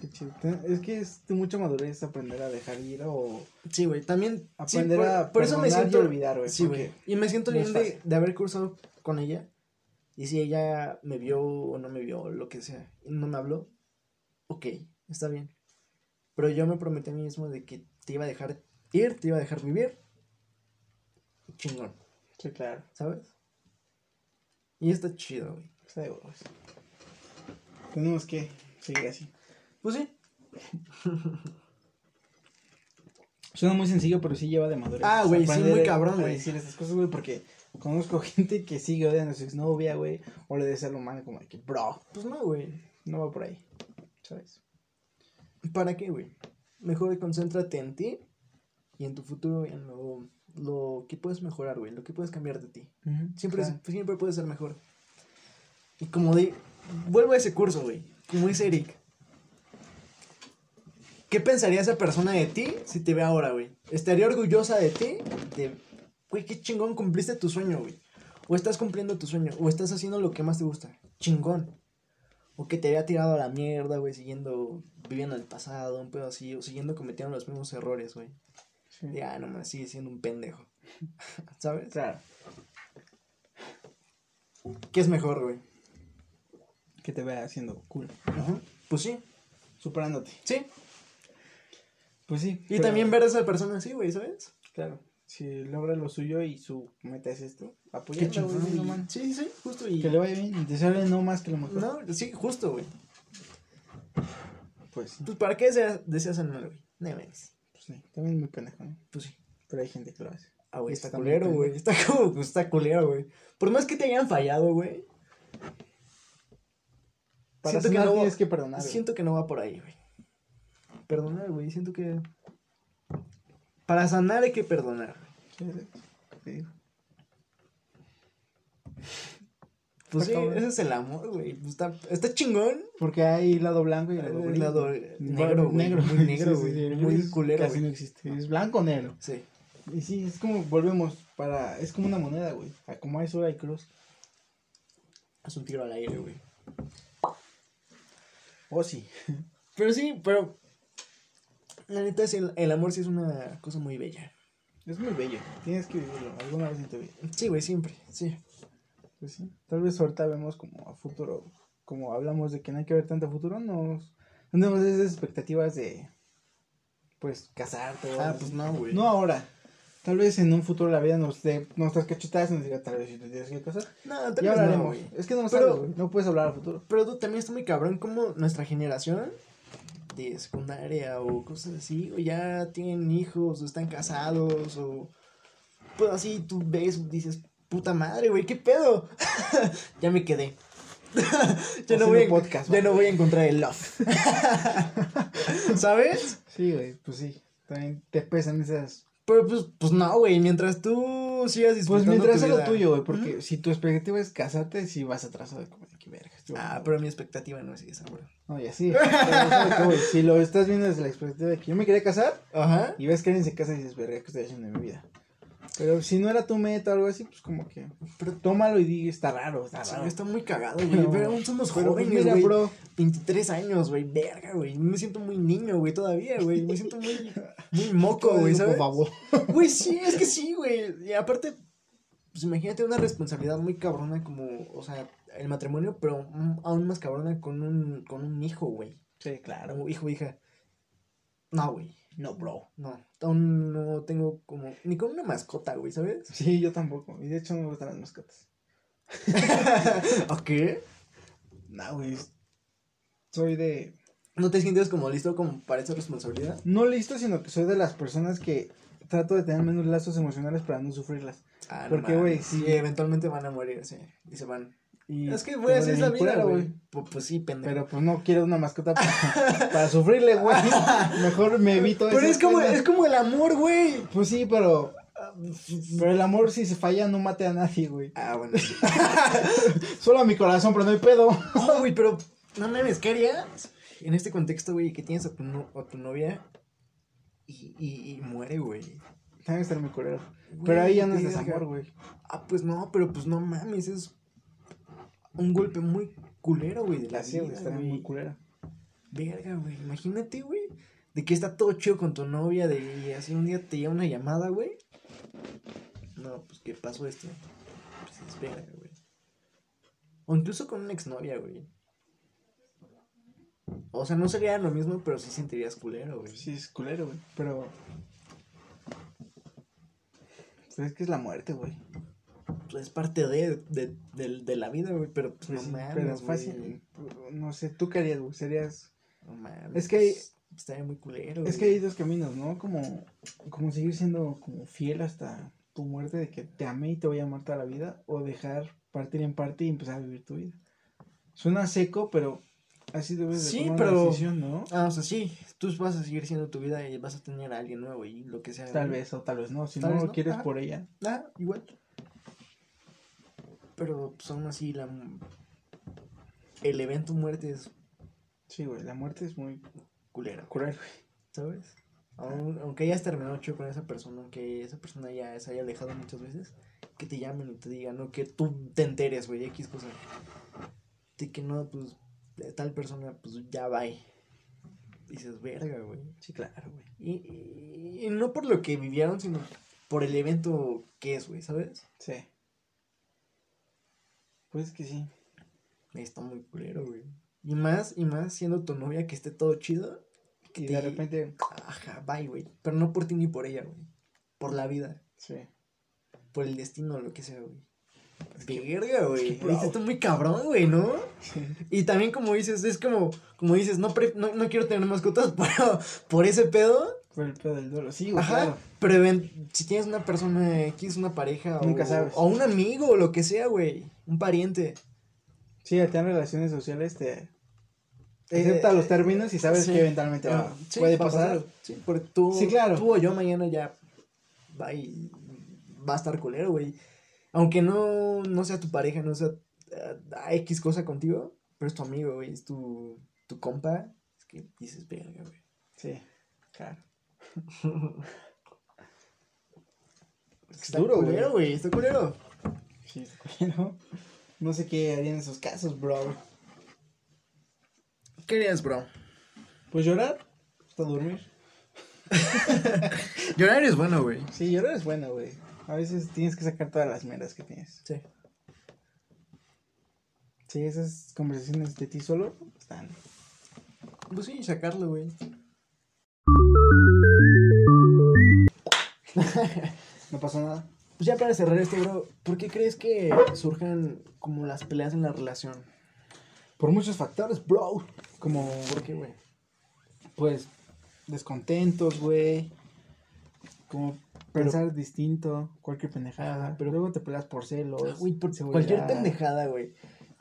Qué chido. Es que es de mucha madurez aprender a dejar ir o Sí, güey. También. sí, aprender por, a por eso me perdonar y siento. olvidar, güey. Sí, güey. Y me siento bien de, de haber cruzado con ella. Y si ella me vio o no me vio, lo que sea, y no me habló, ok, está bien. Pero yo me prometí a mí mismo de que te iba a dejar ir, te iba a dejar vivir. Chingón, Sí, claro. ¿sabes? Y está chido, güey. Está de huevos. Tenemos que seguir así. Pues sí. *laughs* Suena muy sencillo, pero sí lleva de madurez. Ah, güey, sí, muy cabrón, güey. decir estas cosas, güey, porque conozco *laughs* gente que sigue odiando a su exnovia, güey, o le desea lo malo como de que, bro, Pues no, güey. no va por ahí, ¿sabes? ¿Para qué, güey? Mejor concéntrate en ti y en tu futuro, en lo, lo que puedes mejorar, güey, lo que puedes cambiar de ti. Siempre, Claro. es- siempre puede ser mejor. Y como de. Vuelvo a ese curso, güey. Como dice Eric. ¿Qué pensaría esa persona de ti si te ve ahora, güey? ¿Estaría orgullosa de ti? De. Güey, qué chingón cumpliste tu sueño, güey. O estás cumpliendo tu sueño. O estás haciendo lo que más te gusta. Chingón. O que te había tirado a la mierda, güey, siguiendo. Viviendo el pasado, un pedo así. O siguiendo cometiendo los mismos errores, güey. Sí. Ya, no me sigue siendo un pendejo. *laughs* ¿Sabes? Claro. ¿Qué es mejor, güey? que te vea haciendo cool. Pues sí, superándote. sí. Pues sí. Y pero- también ver a esa persona así, güey, ¿sabes? Claro. Si logra lo suyo y su meta es esto, güey, no. Sí, sí, justo. Y... Que le vaya bien y desearle no más que lo mejor. No, sí, justo, güey. Pues. Pues, ¿para qué deseas, deseas el mal, güey? No sí. También es muy pendejo. Pues sí. Pero hay gente que lo hace. Ah, güey, está Está culero, güey. Está como, pues, está culero, güey. Por más que te hayan fallado, güey. Para Siento que no- tienes que perdonar. Siento que no va por ahí, güey. Perdonar, güey. Siento que. Para sanar hay que perdonar. Sí, sí. Sí. Pues sí, cabrón. ese es el amor, güey. Está, está chingón. Porque hay lado blanco y lado El gris. lado güey. negro, güey, muy negro, güey, muy culero, Casi no existe. Es blanco o negro. Sí. Y sí, es como volvemos para. Es como una moneda, güey. Como hay sur, hay cruz. Es un tiro al aire, güey. Oh, sí. *laughs* Pero sí, pero. La neta, sí, el, el amor sí es una cosa muy bella. Es muy bello. Tienes que vivirlo alguna vez en tu vida. Sí, güey, siempre. Sí. Pues sí. Tal vez ahorita vemos como a futuro. Como hablamos de que no hay que ver tanto a futuro, nos. No tenemos esas expectativas de. Pues casarte Ah, pues no, güey. No ahora. Tal vez en un futuro la vida nos dé nuestras cachetadas y nos diga tal vez si te tienes que casar. No, tal Ya vez no, hablaremos. güey. es que no lo Pero- sabes, güey. No puedes hablar a futuro. Pero tú también está muy cabrón como nuestra generación de secundaria o cosas así, o ya tienen hijos, o están casados, o pues así tú ves, dices, puta madre, güey, ¿qué pedo? *laughs* ya me quedé. *laughs* ya, no voy a, podcast, ya no voy a encontrar el love. *laughs* ¿Sabes? Sí, güey, pues sí. También te pesan esas. Pero pues, pues no, güey, mientras tú sigas Pues disfrutando mientras tu sea lo tuyo, güey, porque si tu expectativa es casarte, sí vas atrasado de como de que verga. Ah, pero mi expectativa no es esa, güey. No, ya sí. Pero es si lo estás viendo desde la perspectiva de que yo me quería casar Ajá. y ves que alguien se casa y dices, verga, ¿qué estoy haciendo en mi vida? Pero si no era tu meta o algo así, pues como que. Pero Tómalo y di, está raro, está Sí, raro. está muy cagado, güey. Pero- Pero aún somos pues jóvenes, güey. bro. 23 años, güey. Verga, güey. Me siento muy niño, güey, todavía, güey. Me siento muy, muy *laughs* moco, güey, ¿sabes? *laughs* Güey, sí, es que sí, güey. Y aparte, pues imagínate una responsabilidad muy cabrona como, o sea, el matrimonio, pero mm, aún más cabrona con un, con un hijo, güey. Sí, claro. Hijo, hija. No, güey. No, bro. No. Aún no tengo como, ni con una mascota, güey, ¿sabes? Sí, yo tampoco. Y de hecho no me gustan las mascotas. *laughs* ¿A qué? No, güey. Soy de. ¿No te sientes como listo como para esa responsabilidad? No listo, sino que soy de las personas que trato de tener menos lazos emocionales para no sufrirlas. Ah, Porque, güey, sí. eventualmente van a morir, sí. Y se van. Y Es que, güey, así es la vida, güey. Pues, pues sí, pendejo. Pero pues no quiero una mascota para, *laughs* para sufrirle, güey. *laughs* Mejor me evito Pero es como, penas. es como el amor, güey. Pues sí, pero. Pero el amor, si se falla, no mate a nadie, güey. Ah, bueno. sí. *laughs* Solo a mi corazón, pero no hay pedo. No, güey, pero no mames, ¿qué harías? En este contexto, güey, que tienes a tu, no- a tu novia y, y, y muere, güey. También está mi culero. Pero ahí ya no es verga. desamor, güey. Ah, pues no, pero pues no mames, es un golpe muy culero, güey, de la Así, vida, está güey. muy culera. Verga, güey. Imagínate, güey. De que está todo chido con tu novia, de y así un día te llega una llamada, güey. No, pues ¿qué pasó esto? Pues es verga, güey. O incluso con una exnovia, güey. O sea, no sería lo mismo, pero sí sentirías culero, güey. Sí, es culero, güey. Pero. Pues es que es la muerte, güey. Es parte de, de, de, de la vida, güey. Pero pues, Pues no mames, pero es güey. fácil. No sé, ¿tú qué harías, güey? Serías. No mames. Es que hay- pues, Estaría muy culero, Es que hay dos caminos, ¿no? Como, como seguir siendo como fiel hasta tu muerte de que te amé y te voy a amar toda la vida. O dejar partir en parte y empezar a vivir tu vida. Suena seco, pero así debes de Sí, tomar pero- una decisión, ¿no? Ah, o sea, sí. Tú vas a seguir siendo tu vida y vas a tener a alguien nuevo y lo que sea. Tal vez o tal vez no. Si no no, quieres ajá. por ella. Ah, igual. Pero pues aún así la el evento muerte es Sí, güey, la muerte es muy culero, cruel, güey. ¿sabes? Aún- aunque hayas terminado chido con esa persona, aunque esa persona ya se haya alejado muchas veces, que te llamen y te digan, no, que tú te enteres, güey, X cosa. De que no, pues, tal persona, pues ya va. Dices, verga, güey. Sí, claro, güey. Y, y- y no por lo que vivieron, sino por el evento que es, güey, ¿sabes? Sí. Pues es que sí. Está muy culero, güey. Y más, y más siendo tu novia que esté todo chido. Y te- de repente, Ajá, bye, güey. Pero no por ti ni por ella, güey. Por la vida. sí. Por el destino lo que sea, güey. Verga, güey. que, está muy cabrón, güey, ¿no? Y también como dices, es como, como dices, no, pre- no, no quiero tener mascotas *laughs* pero por ese pedo. Por el pedo del duelo. Sí, güey, Ajá. claro. Pero si tienes una persona X, una pareja Nunca o, sabes. o un amigo o lo que sea, güey. Un pariente. Sí, al tener relaciones sociales te Eh, acepta los términos y sabes sí. que eventualmente va- Ah, sí, puede a pasar. Sí, porque tú, Sí, claro. tú o yo mañana ya va, y- va a estar culero, güey. Aunque no, no sea tu pareja, no sea X cosa contigo, pero es tu amigo, güey, es tu, tu compa. Es que dices, verga, güey. Sí, claro. *laughs* Está duro, culero, güey, está culero. Sí, pero no sé qué harían en esos casos, bro. ¿Qué harías, bro? Pues llorar, hasta dormir. *laughs* Llorar es bueno, güey. Sí, llorar es bueno, güey. A veces tienes que sacar todas las mierdas que tienes. Sí. Sí, esas conversaciones de ti solo están. Pues sí, sacarlo, güey. *laughs* No pasó nada. Pues ya para cerrar esto, bro, ¿por qué crees que surjan como las peleas en la relación? Por muchos factores, bro. Como, ¿Por qué, güey? pues, descontentos, güey. Como Pero- pensar distinto, cualquier pendejada. Pero luego te peleas por celos. Ah, Güey, por seguridad. cualquier pendejada, güey.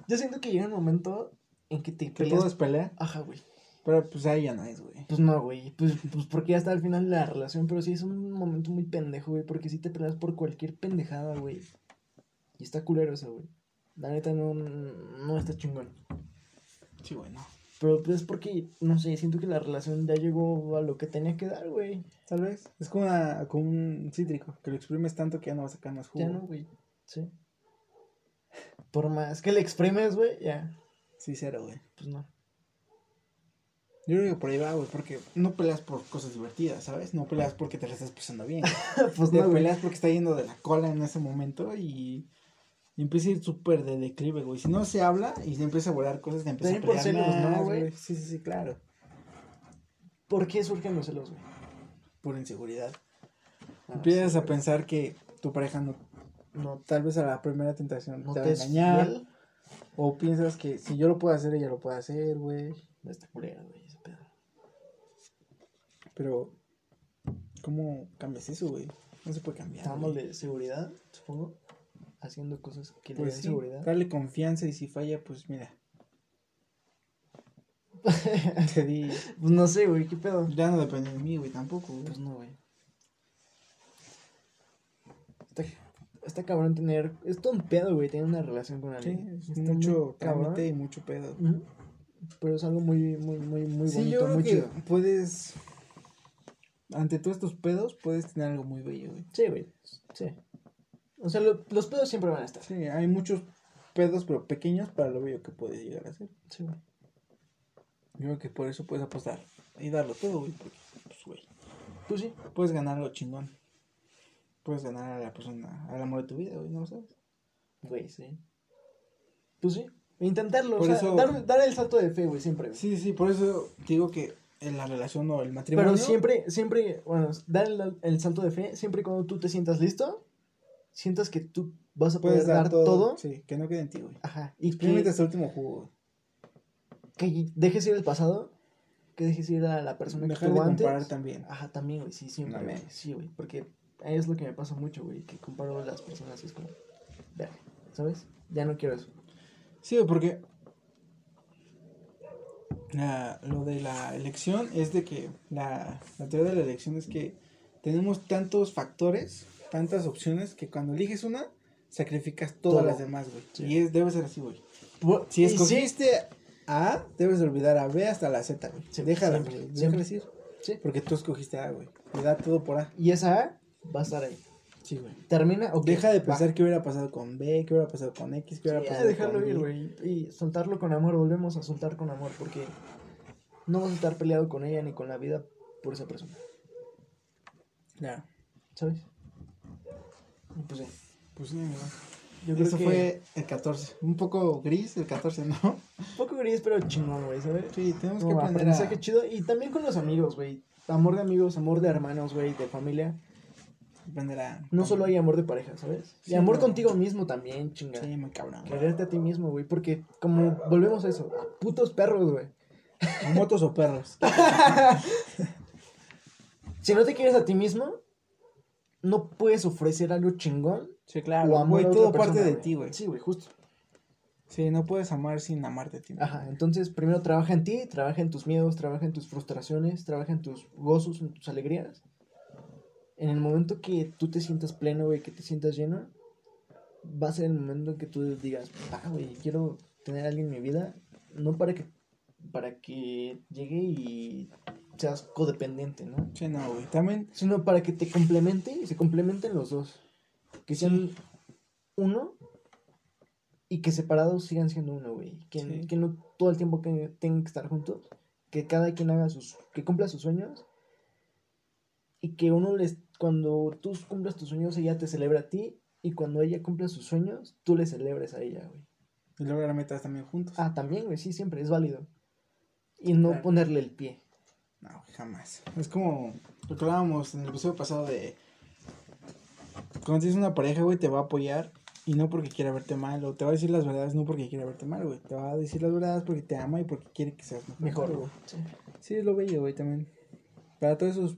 Yo siento que llega un momento en que te Que peleas. todo es pelea. Ajá, güey. Pero pues ahí ya no es, güey. Pues no, güey. Pues, pues porque ya está al final de la relación. Pero sí es un momento muy pendejo, güey. Porque sí te peleas por cualquier pendejada, güey. Y está culero eso, güey. La neta no, no está chingón. Sí, güey, no. Pero pues es porque, no sé, siento que la relación ya llegó a lo que tenía que dar, güey. Tal vez. Es como, una, como un cítrico, que lo exprimes tanto que ya no va a sacar más jugo. Ya no, güey. Sí. Por más que le exprimes, güey, ya. Sí, cero, güey. Pues no. Yo creo que por ahí va, güey, porque no peleas por cosas divertidas, ¿sabes? No peleas porque te la estás pasando bien. *laughs* pues te no, peleas porque está yendo de la cola en ese momento y, y empieza a ir súper de declive, güey. Si no se habla y se empieza a volar cosas, te empieza a También por pelear celos, ¿no, güey? Sí, sí, sí, claro. ¿Por qué surgen los celos, güey? Por inseguridad. Ah, Empiezas sí, a pensar que tu pareja no, No, tal vez a la primera tentación no te va a engañar. fiel. O piensas que si yo lo puedo hacer, ella lo puede hacer, güey. Está culera, güey. Pero, ¿cómo cambias eso, güey? No se puede cambiar. De seguridad, supongo. Haciendo cosas que le Pues den sí, seguridad. darle confianza y si falla, pues mira. Te di. *laughs* Pues no sé, güey, qué pedo. Ya no depende de mí, güey, tampoco, güey. Pues no, güey. Está, está cabrón tener. Es todo un pedo, güey, tener una relación con Sí, alguien. es Está mucho trámite y mucho pedo. Pero es algo muy, muy, muy, muy sí, bonito, yo creo muy que chido. puedes. Ante todos estos pedos, puedes tener algo muy bello, güey. Sí, güey. Sí. O sea, lo- los pedos siempre van a estar. Sí, hay muchos pedos, pero pequeños para lo bello que puede llegar a ser. Sí, güey. Yo creo que por eso puedes apostar y darlo todo, güey. Porque, pues, güey, Pues sí. puedes ganar algo chingón. Puedes ganar a la persona, al amor de tu vida, güey, ¿no lo sabes? Güey, sí. Pues sí. Intentarlo. Por o sea, eso- dar, dar el salto de fe, güey, siempre. güey. Sí, sí, por eso digo que en la relación o el matrimonio. Pero siempre, siempre, bueno, dar el, el salto de fe, siempre y cuando tú te sientas listo, sientas que tú vas a poder puedes dar, todo. Sí, que no quede en ti, güey. Ajá. Y que, hasta el último jugo, que dejes ir el pasado, que dejes ir a la persona que Dejar de tuvo antes. comparar también. Ajá, también, güey, sí, siempre. También. güey, Sí, güey, porque es lo que me pasa mucho, güey, que comparo a las personas y es como, verga, ¿sabes? Ya no quiero eso. Sí, güey, porque la- lo de la elección es de que la, la teoría de la elección es que tenemos tantos factores, tantas opciones, que cuando eliges una, sacrificas todas Todo. las demás, güey. Sí. Y es, debe ser así, güey. Si y sí, escogiste A, debes de olvidar a B hasta la Z, güey. Sí, Déjala, siempre, güey. siempre. Déjala ir. Sí. Porque tú escogiste A, güey. Y da todo por A. Y esa A va a estar ahí. Sí, güey. Termina, ok. Deja de va. pensar qué hubiera pasado con B, qué hubiera pasado con X, qué hubiera Sí, ya, pasado dejarlo con ir, Y. güey. Y soltarlo con amor, volvemos a soltar con amor, porque no vas a estar peleado con ella ni con la vida por esa persona, Claro. ¿sabes? Pues sí. Pues sí, amigo. Yo creo Eso que fue el 14. Un poco gris el 14, ¿no? un poco gris, pero chingón, güey, ¿sabes? Sí, tenemos que Como aprender a... chido. Y también con los amigos, güey. Amor de amigos, amor de hermanos, güey, de familia. No solo hay amor de pareja, ¿sabes? Y amor no. contigo mismo también, chinga. Sí, muy cabrón. Quererte a ti mismo, güey. Porque como volvemos a eso, a putos perros, güey. *laughs* ¿Motos o perros? *laughs* Si no te quieres a ti mismo, no puedes ofrecer algo chingón Sí, o claro. amor Güey, a todo parte de ti, güey. Sí, güey, justo. Sí, no puedes amar sin amarte a ti. mismo. Ajá, entonces primero trabaja en ti, trabaja en tus miedos, trabaja en tus frustraciones, trabaja en tus gozos, en tus alegrías. En el momento que tú te sientas pleno, güey, que te sientas lleno, va a ser el momento en que tú digas, ah, güey, quiero tener a alguien en mi vida, no para que, para que llegue y seas codependiente, ¿no? Sí, no, güey. También, Sino para que te complemente y se complementen los dos. Que sean uno y que separados sigan siendo uno, güey. Que, Sí. que no todo el tiempo que tengan que estar juntos. Que cada quien haga sus. que cumpla sus sueños. Y que uno les. Cuando tú cumplas tus sueños, ella te celebra a ti. Y cuando ella cumpla sus sueños, tú le celebres a ella, güey. y lograr metas también juntos. Ah, también, güey, sí, siempre, es válido. Y no Claro. ponerle el pie. No, jamás. Es como lo que hablábamos en el episodio pasado de... Cuando tienes una pareja, güey, te va a apoyar. Y no porque quiera verte mal. O te va a decir las verdades no porque quiera verte mal, güey. Te va a decir las verdades porque te ama y porque quiere que seas mejor. Mejor, güey. Sí. Sí, es lo bello, güey, también. Para todos esos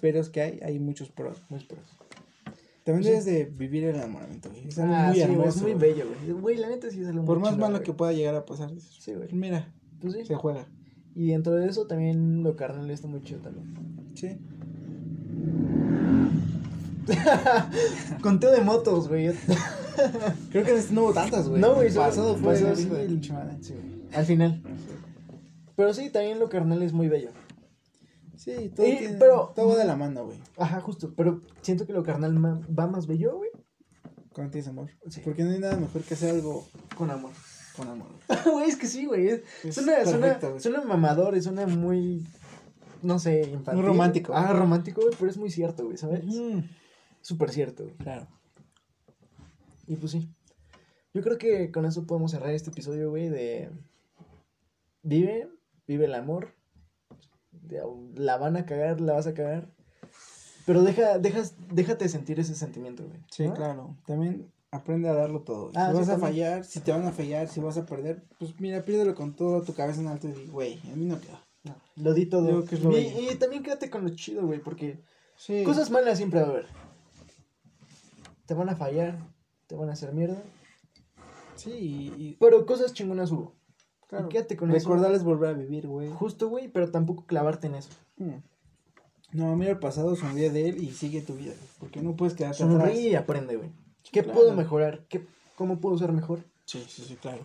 peros que hay, hay muchos pros. Muy pros. También Sí. debes de vivir el enamoramiento, güey. Es algo Ah, muy sí, güey, hermoso. es muy güey. bello, güey. Güey, la neta sí es algo Por muy más malo güey. que pueda llegar a pasar, Sí, güey. mira, Pues sí. se juega. Y dentro de eso también lo carnal está muy chido también. Sí. *laughs* Conteo de motos, güey. *laughs* Creo que este no hubo tantas, güey. No, güey, solo- pasado fue pasado. Sí. Al final. Pero sí, también lo carnal es muy bello. Sí, todo, Y- tiene- pero- todo va de la mano, güey. Ajá, justo. Pero siento que lo carnal va más bello, güey. Cuando tienes amor. Sí. Porque no hay nada mejor que hacer algo Con amor. con amor. *laughs* Güey, es que sí, güey. es- Es Suena, suena, perfecto, güey. suena mamador, suena muy. No sé, infantil. Muy romántico. Ah, romántico, güey, pero es muy cierto, güey, ¿sabes? Mm, Súper cierto, güey. claro. Y pues sí. Yo creo que con eso podemos cerrar este episodio, güey, de... Vive, vive el amor. La van a cagar, la vas a cagar. Pero deja, dejas, déjate sentir ese sentimiento, güey. Sí, ¿no? claro. También aprende a darlo todo. Ah, si sí, vas a fallar, si te van a fallar, si vas a perder, pues mira, pírdelo con toda tu cabeza en alto y di, güey, a mí no queda. No, lo di todo. Que lo y, también quédate con lo chido, güey, porque Sí. cosas malas siempre va a haber. Te van a fallar, te van a hacer mierda. Sí, y, y- Pero cosas chingonas hubo. Claro. Y quédate con eso. Recordarles volver a vivir, güey. Justo, güey, pero tampoco clavarte en eso. Mm. No, mira el pasado, sonríe de él y sigue tu vida. güey, Porque no puedes quedarte atrás. Sonríe y aprende, güey. ¿Qué Claro. puedo mejorar? ¿Qué, ¿Cómo puedo ser mejor? Sí, sí, sí, claro.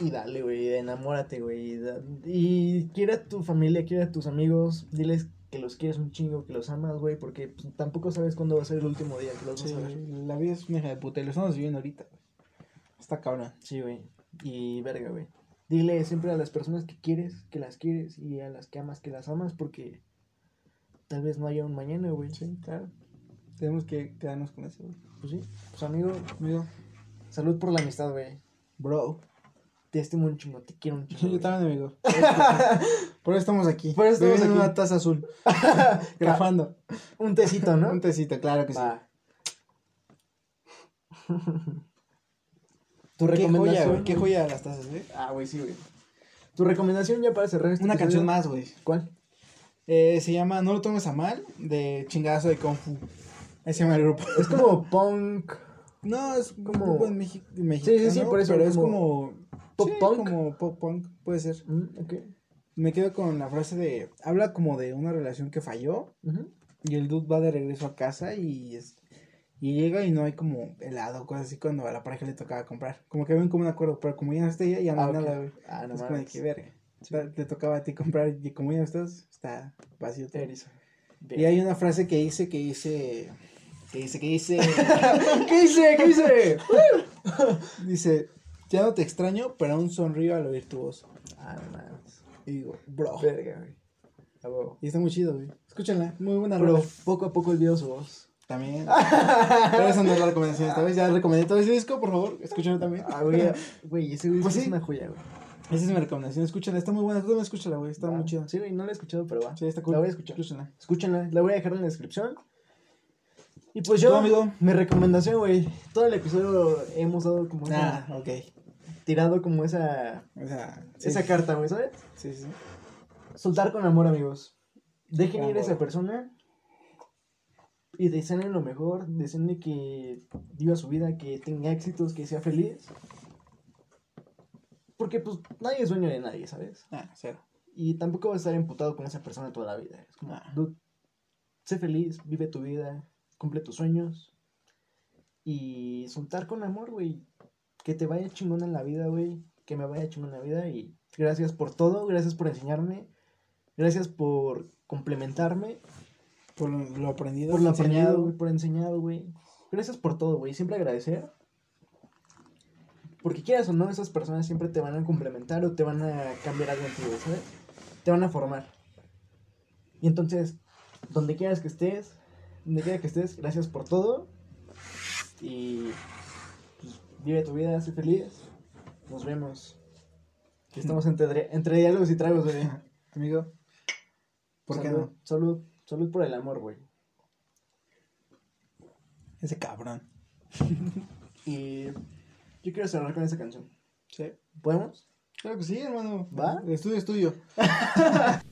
Y dale, güey, enamórate, güey. y quiere a tu familia, quiere a tus amigos, diles que los quieres un chingo, que los amas, güey, porque pues, tampoco sabes cuándo va a ser el último día que los Sí, vas a ver. güey, la vida es una hija de puta y lo estamos viviendo ahorita. güey. Está cabrón. Sí, güey. Y verga, güey. Dile siempre a las personas que quieres, que las quieres, y a las que amas, que las amas, porque tal vez no haya un mañana, güey. Sí, claro. Tenemos que quedarnos con eso, güey. Pues sí. Pues amigo, Amigo, salud por la amistad, güey. bro. Te estimo un chingo, te quiero un chingo. Yo también, amigo. *laughs* Por eso estamos aquí. Por eso estamos aquí. una taza azul. *laughs* Grafando. Un tecito, ¿no? Un tecito, claro que sí. *laughs* Tu Qué joya, recomendación. güey. Qué joya las tazas, güey. Ah, güey, sí, güey. Tu recomendación ya para cerrar este Una episodio? canción más, güey. ¿Cuál? Eh, se llama No lo tomes a mal, de chingazo de Kung Fu. Ese se llama el grupo. Es como punk. *laughs* No, es Como- grupo en México. Sí, sí, sí, por eso, Pero es como pop sí, punk. Como pop punk, puede ser. Mm, ok. Me quedo con la frase de. Habla como de una relación que falló. Y el dude va de regreso a casa y es. Y llega y no hay como helado, cosas así cuando a la pareja le tocaba comprar. Como que ven como un acuerdo, pero como ya no está ella, ya no Ah, hay ok. nada, güey. Ah, no es como de que verga. Ta- Te tocaba a ti comprar y como ya no estás, está vacío todo. Y hay una frase que dice, que dice, que dice, que dice, *laughs* ¿Qué hice? ¿Qué hice? *laughs* dice, ya no te extraño, pero aún sonrío al oír tu voz. ah, no mames. Y digo, bro. Verga, güey. Y está muy chido, güey. Escúchenla, muy buena Pero rola. poco a poco olvido su voz. También. Pero esa no es la recomendación esta vez. Ya recomendé todo ese disco, por favor, escúchenlo también. Ah, güey, *laughs* güey, ese güey Pues es sí. una joya, güey. Esa es mi recomendación. Escúchala, está muy buena. Tú también escúchala, güey. Está muy chida. Sí, güey, no la he escuchado, pero va. Sí, está cool. La voy a escuchar. Escúchala. Escúchenla, la voy a dejar en la descripción. Y pues ¿Tú, yo, amigo? mi recomendación, güey. Todo el episodio hemos dado como Ah, ok. tirado como esa, O sea, sí. esa carta, güey, ¿sabes? Sí, sí. Soltar con amor, amigos. Dejen ir a esa persona y deseenle lo mejor, deseenle que viva su vida, que tenga éxitos, que sea feliz. Porque pues nadie es dueño de nadie, ¿sabes? Ah, cero. Y tampoco vas a estar emputado con esa persona toda la vida. Es como, Ah. dude, sé feliz, vive tu vida, cumple tus sueños. Y soltar con amor, güey. Que te vaya chingón en la vida, güey. Que me vaya chingón en la vida. Y gracias por todo, gracias por enseñarme. Gracias por complementarme. Por lo, aprendido. Por lo enseñado. aprendido, güey. Por enseñado, güey. Gracias por todo, güey. Siempre agradecer. Porque quieras o no, esas personas siempre te van a complementar o te van a cambiar algo en ti, ¿sabes? Te van a formar. Y entonces, donde quieras que estés, donde quiera que estés, gracias por todo. Y pues, vive tu vida, sé feliz. Nos vemos. Estamos entre, entre diálogos y tragos, güey. *laughs* Amigo. ¿Por qué salud, no? Salud, salud por el amor, güey. Ese cabrón. Y yo quiero cerrar con esa canción. Sí. ¿Podemos? Claro que sí, hermano. ¿Va? Estudio, estudio. *laughs*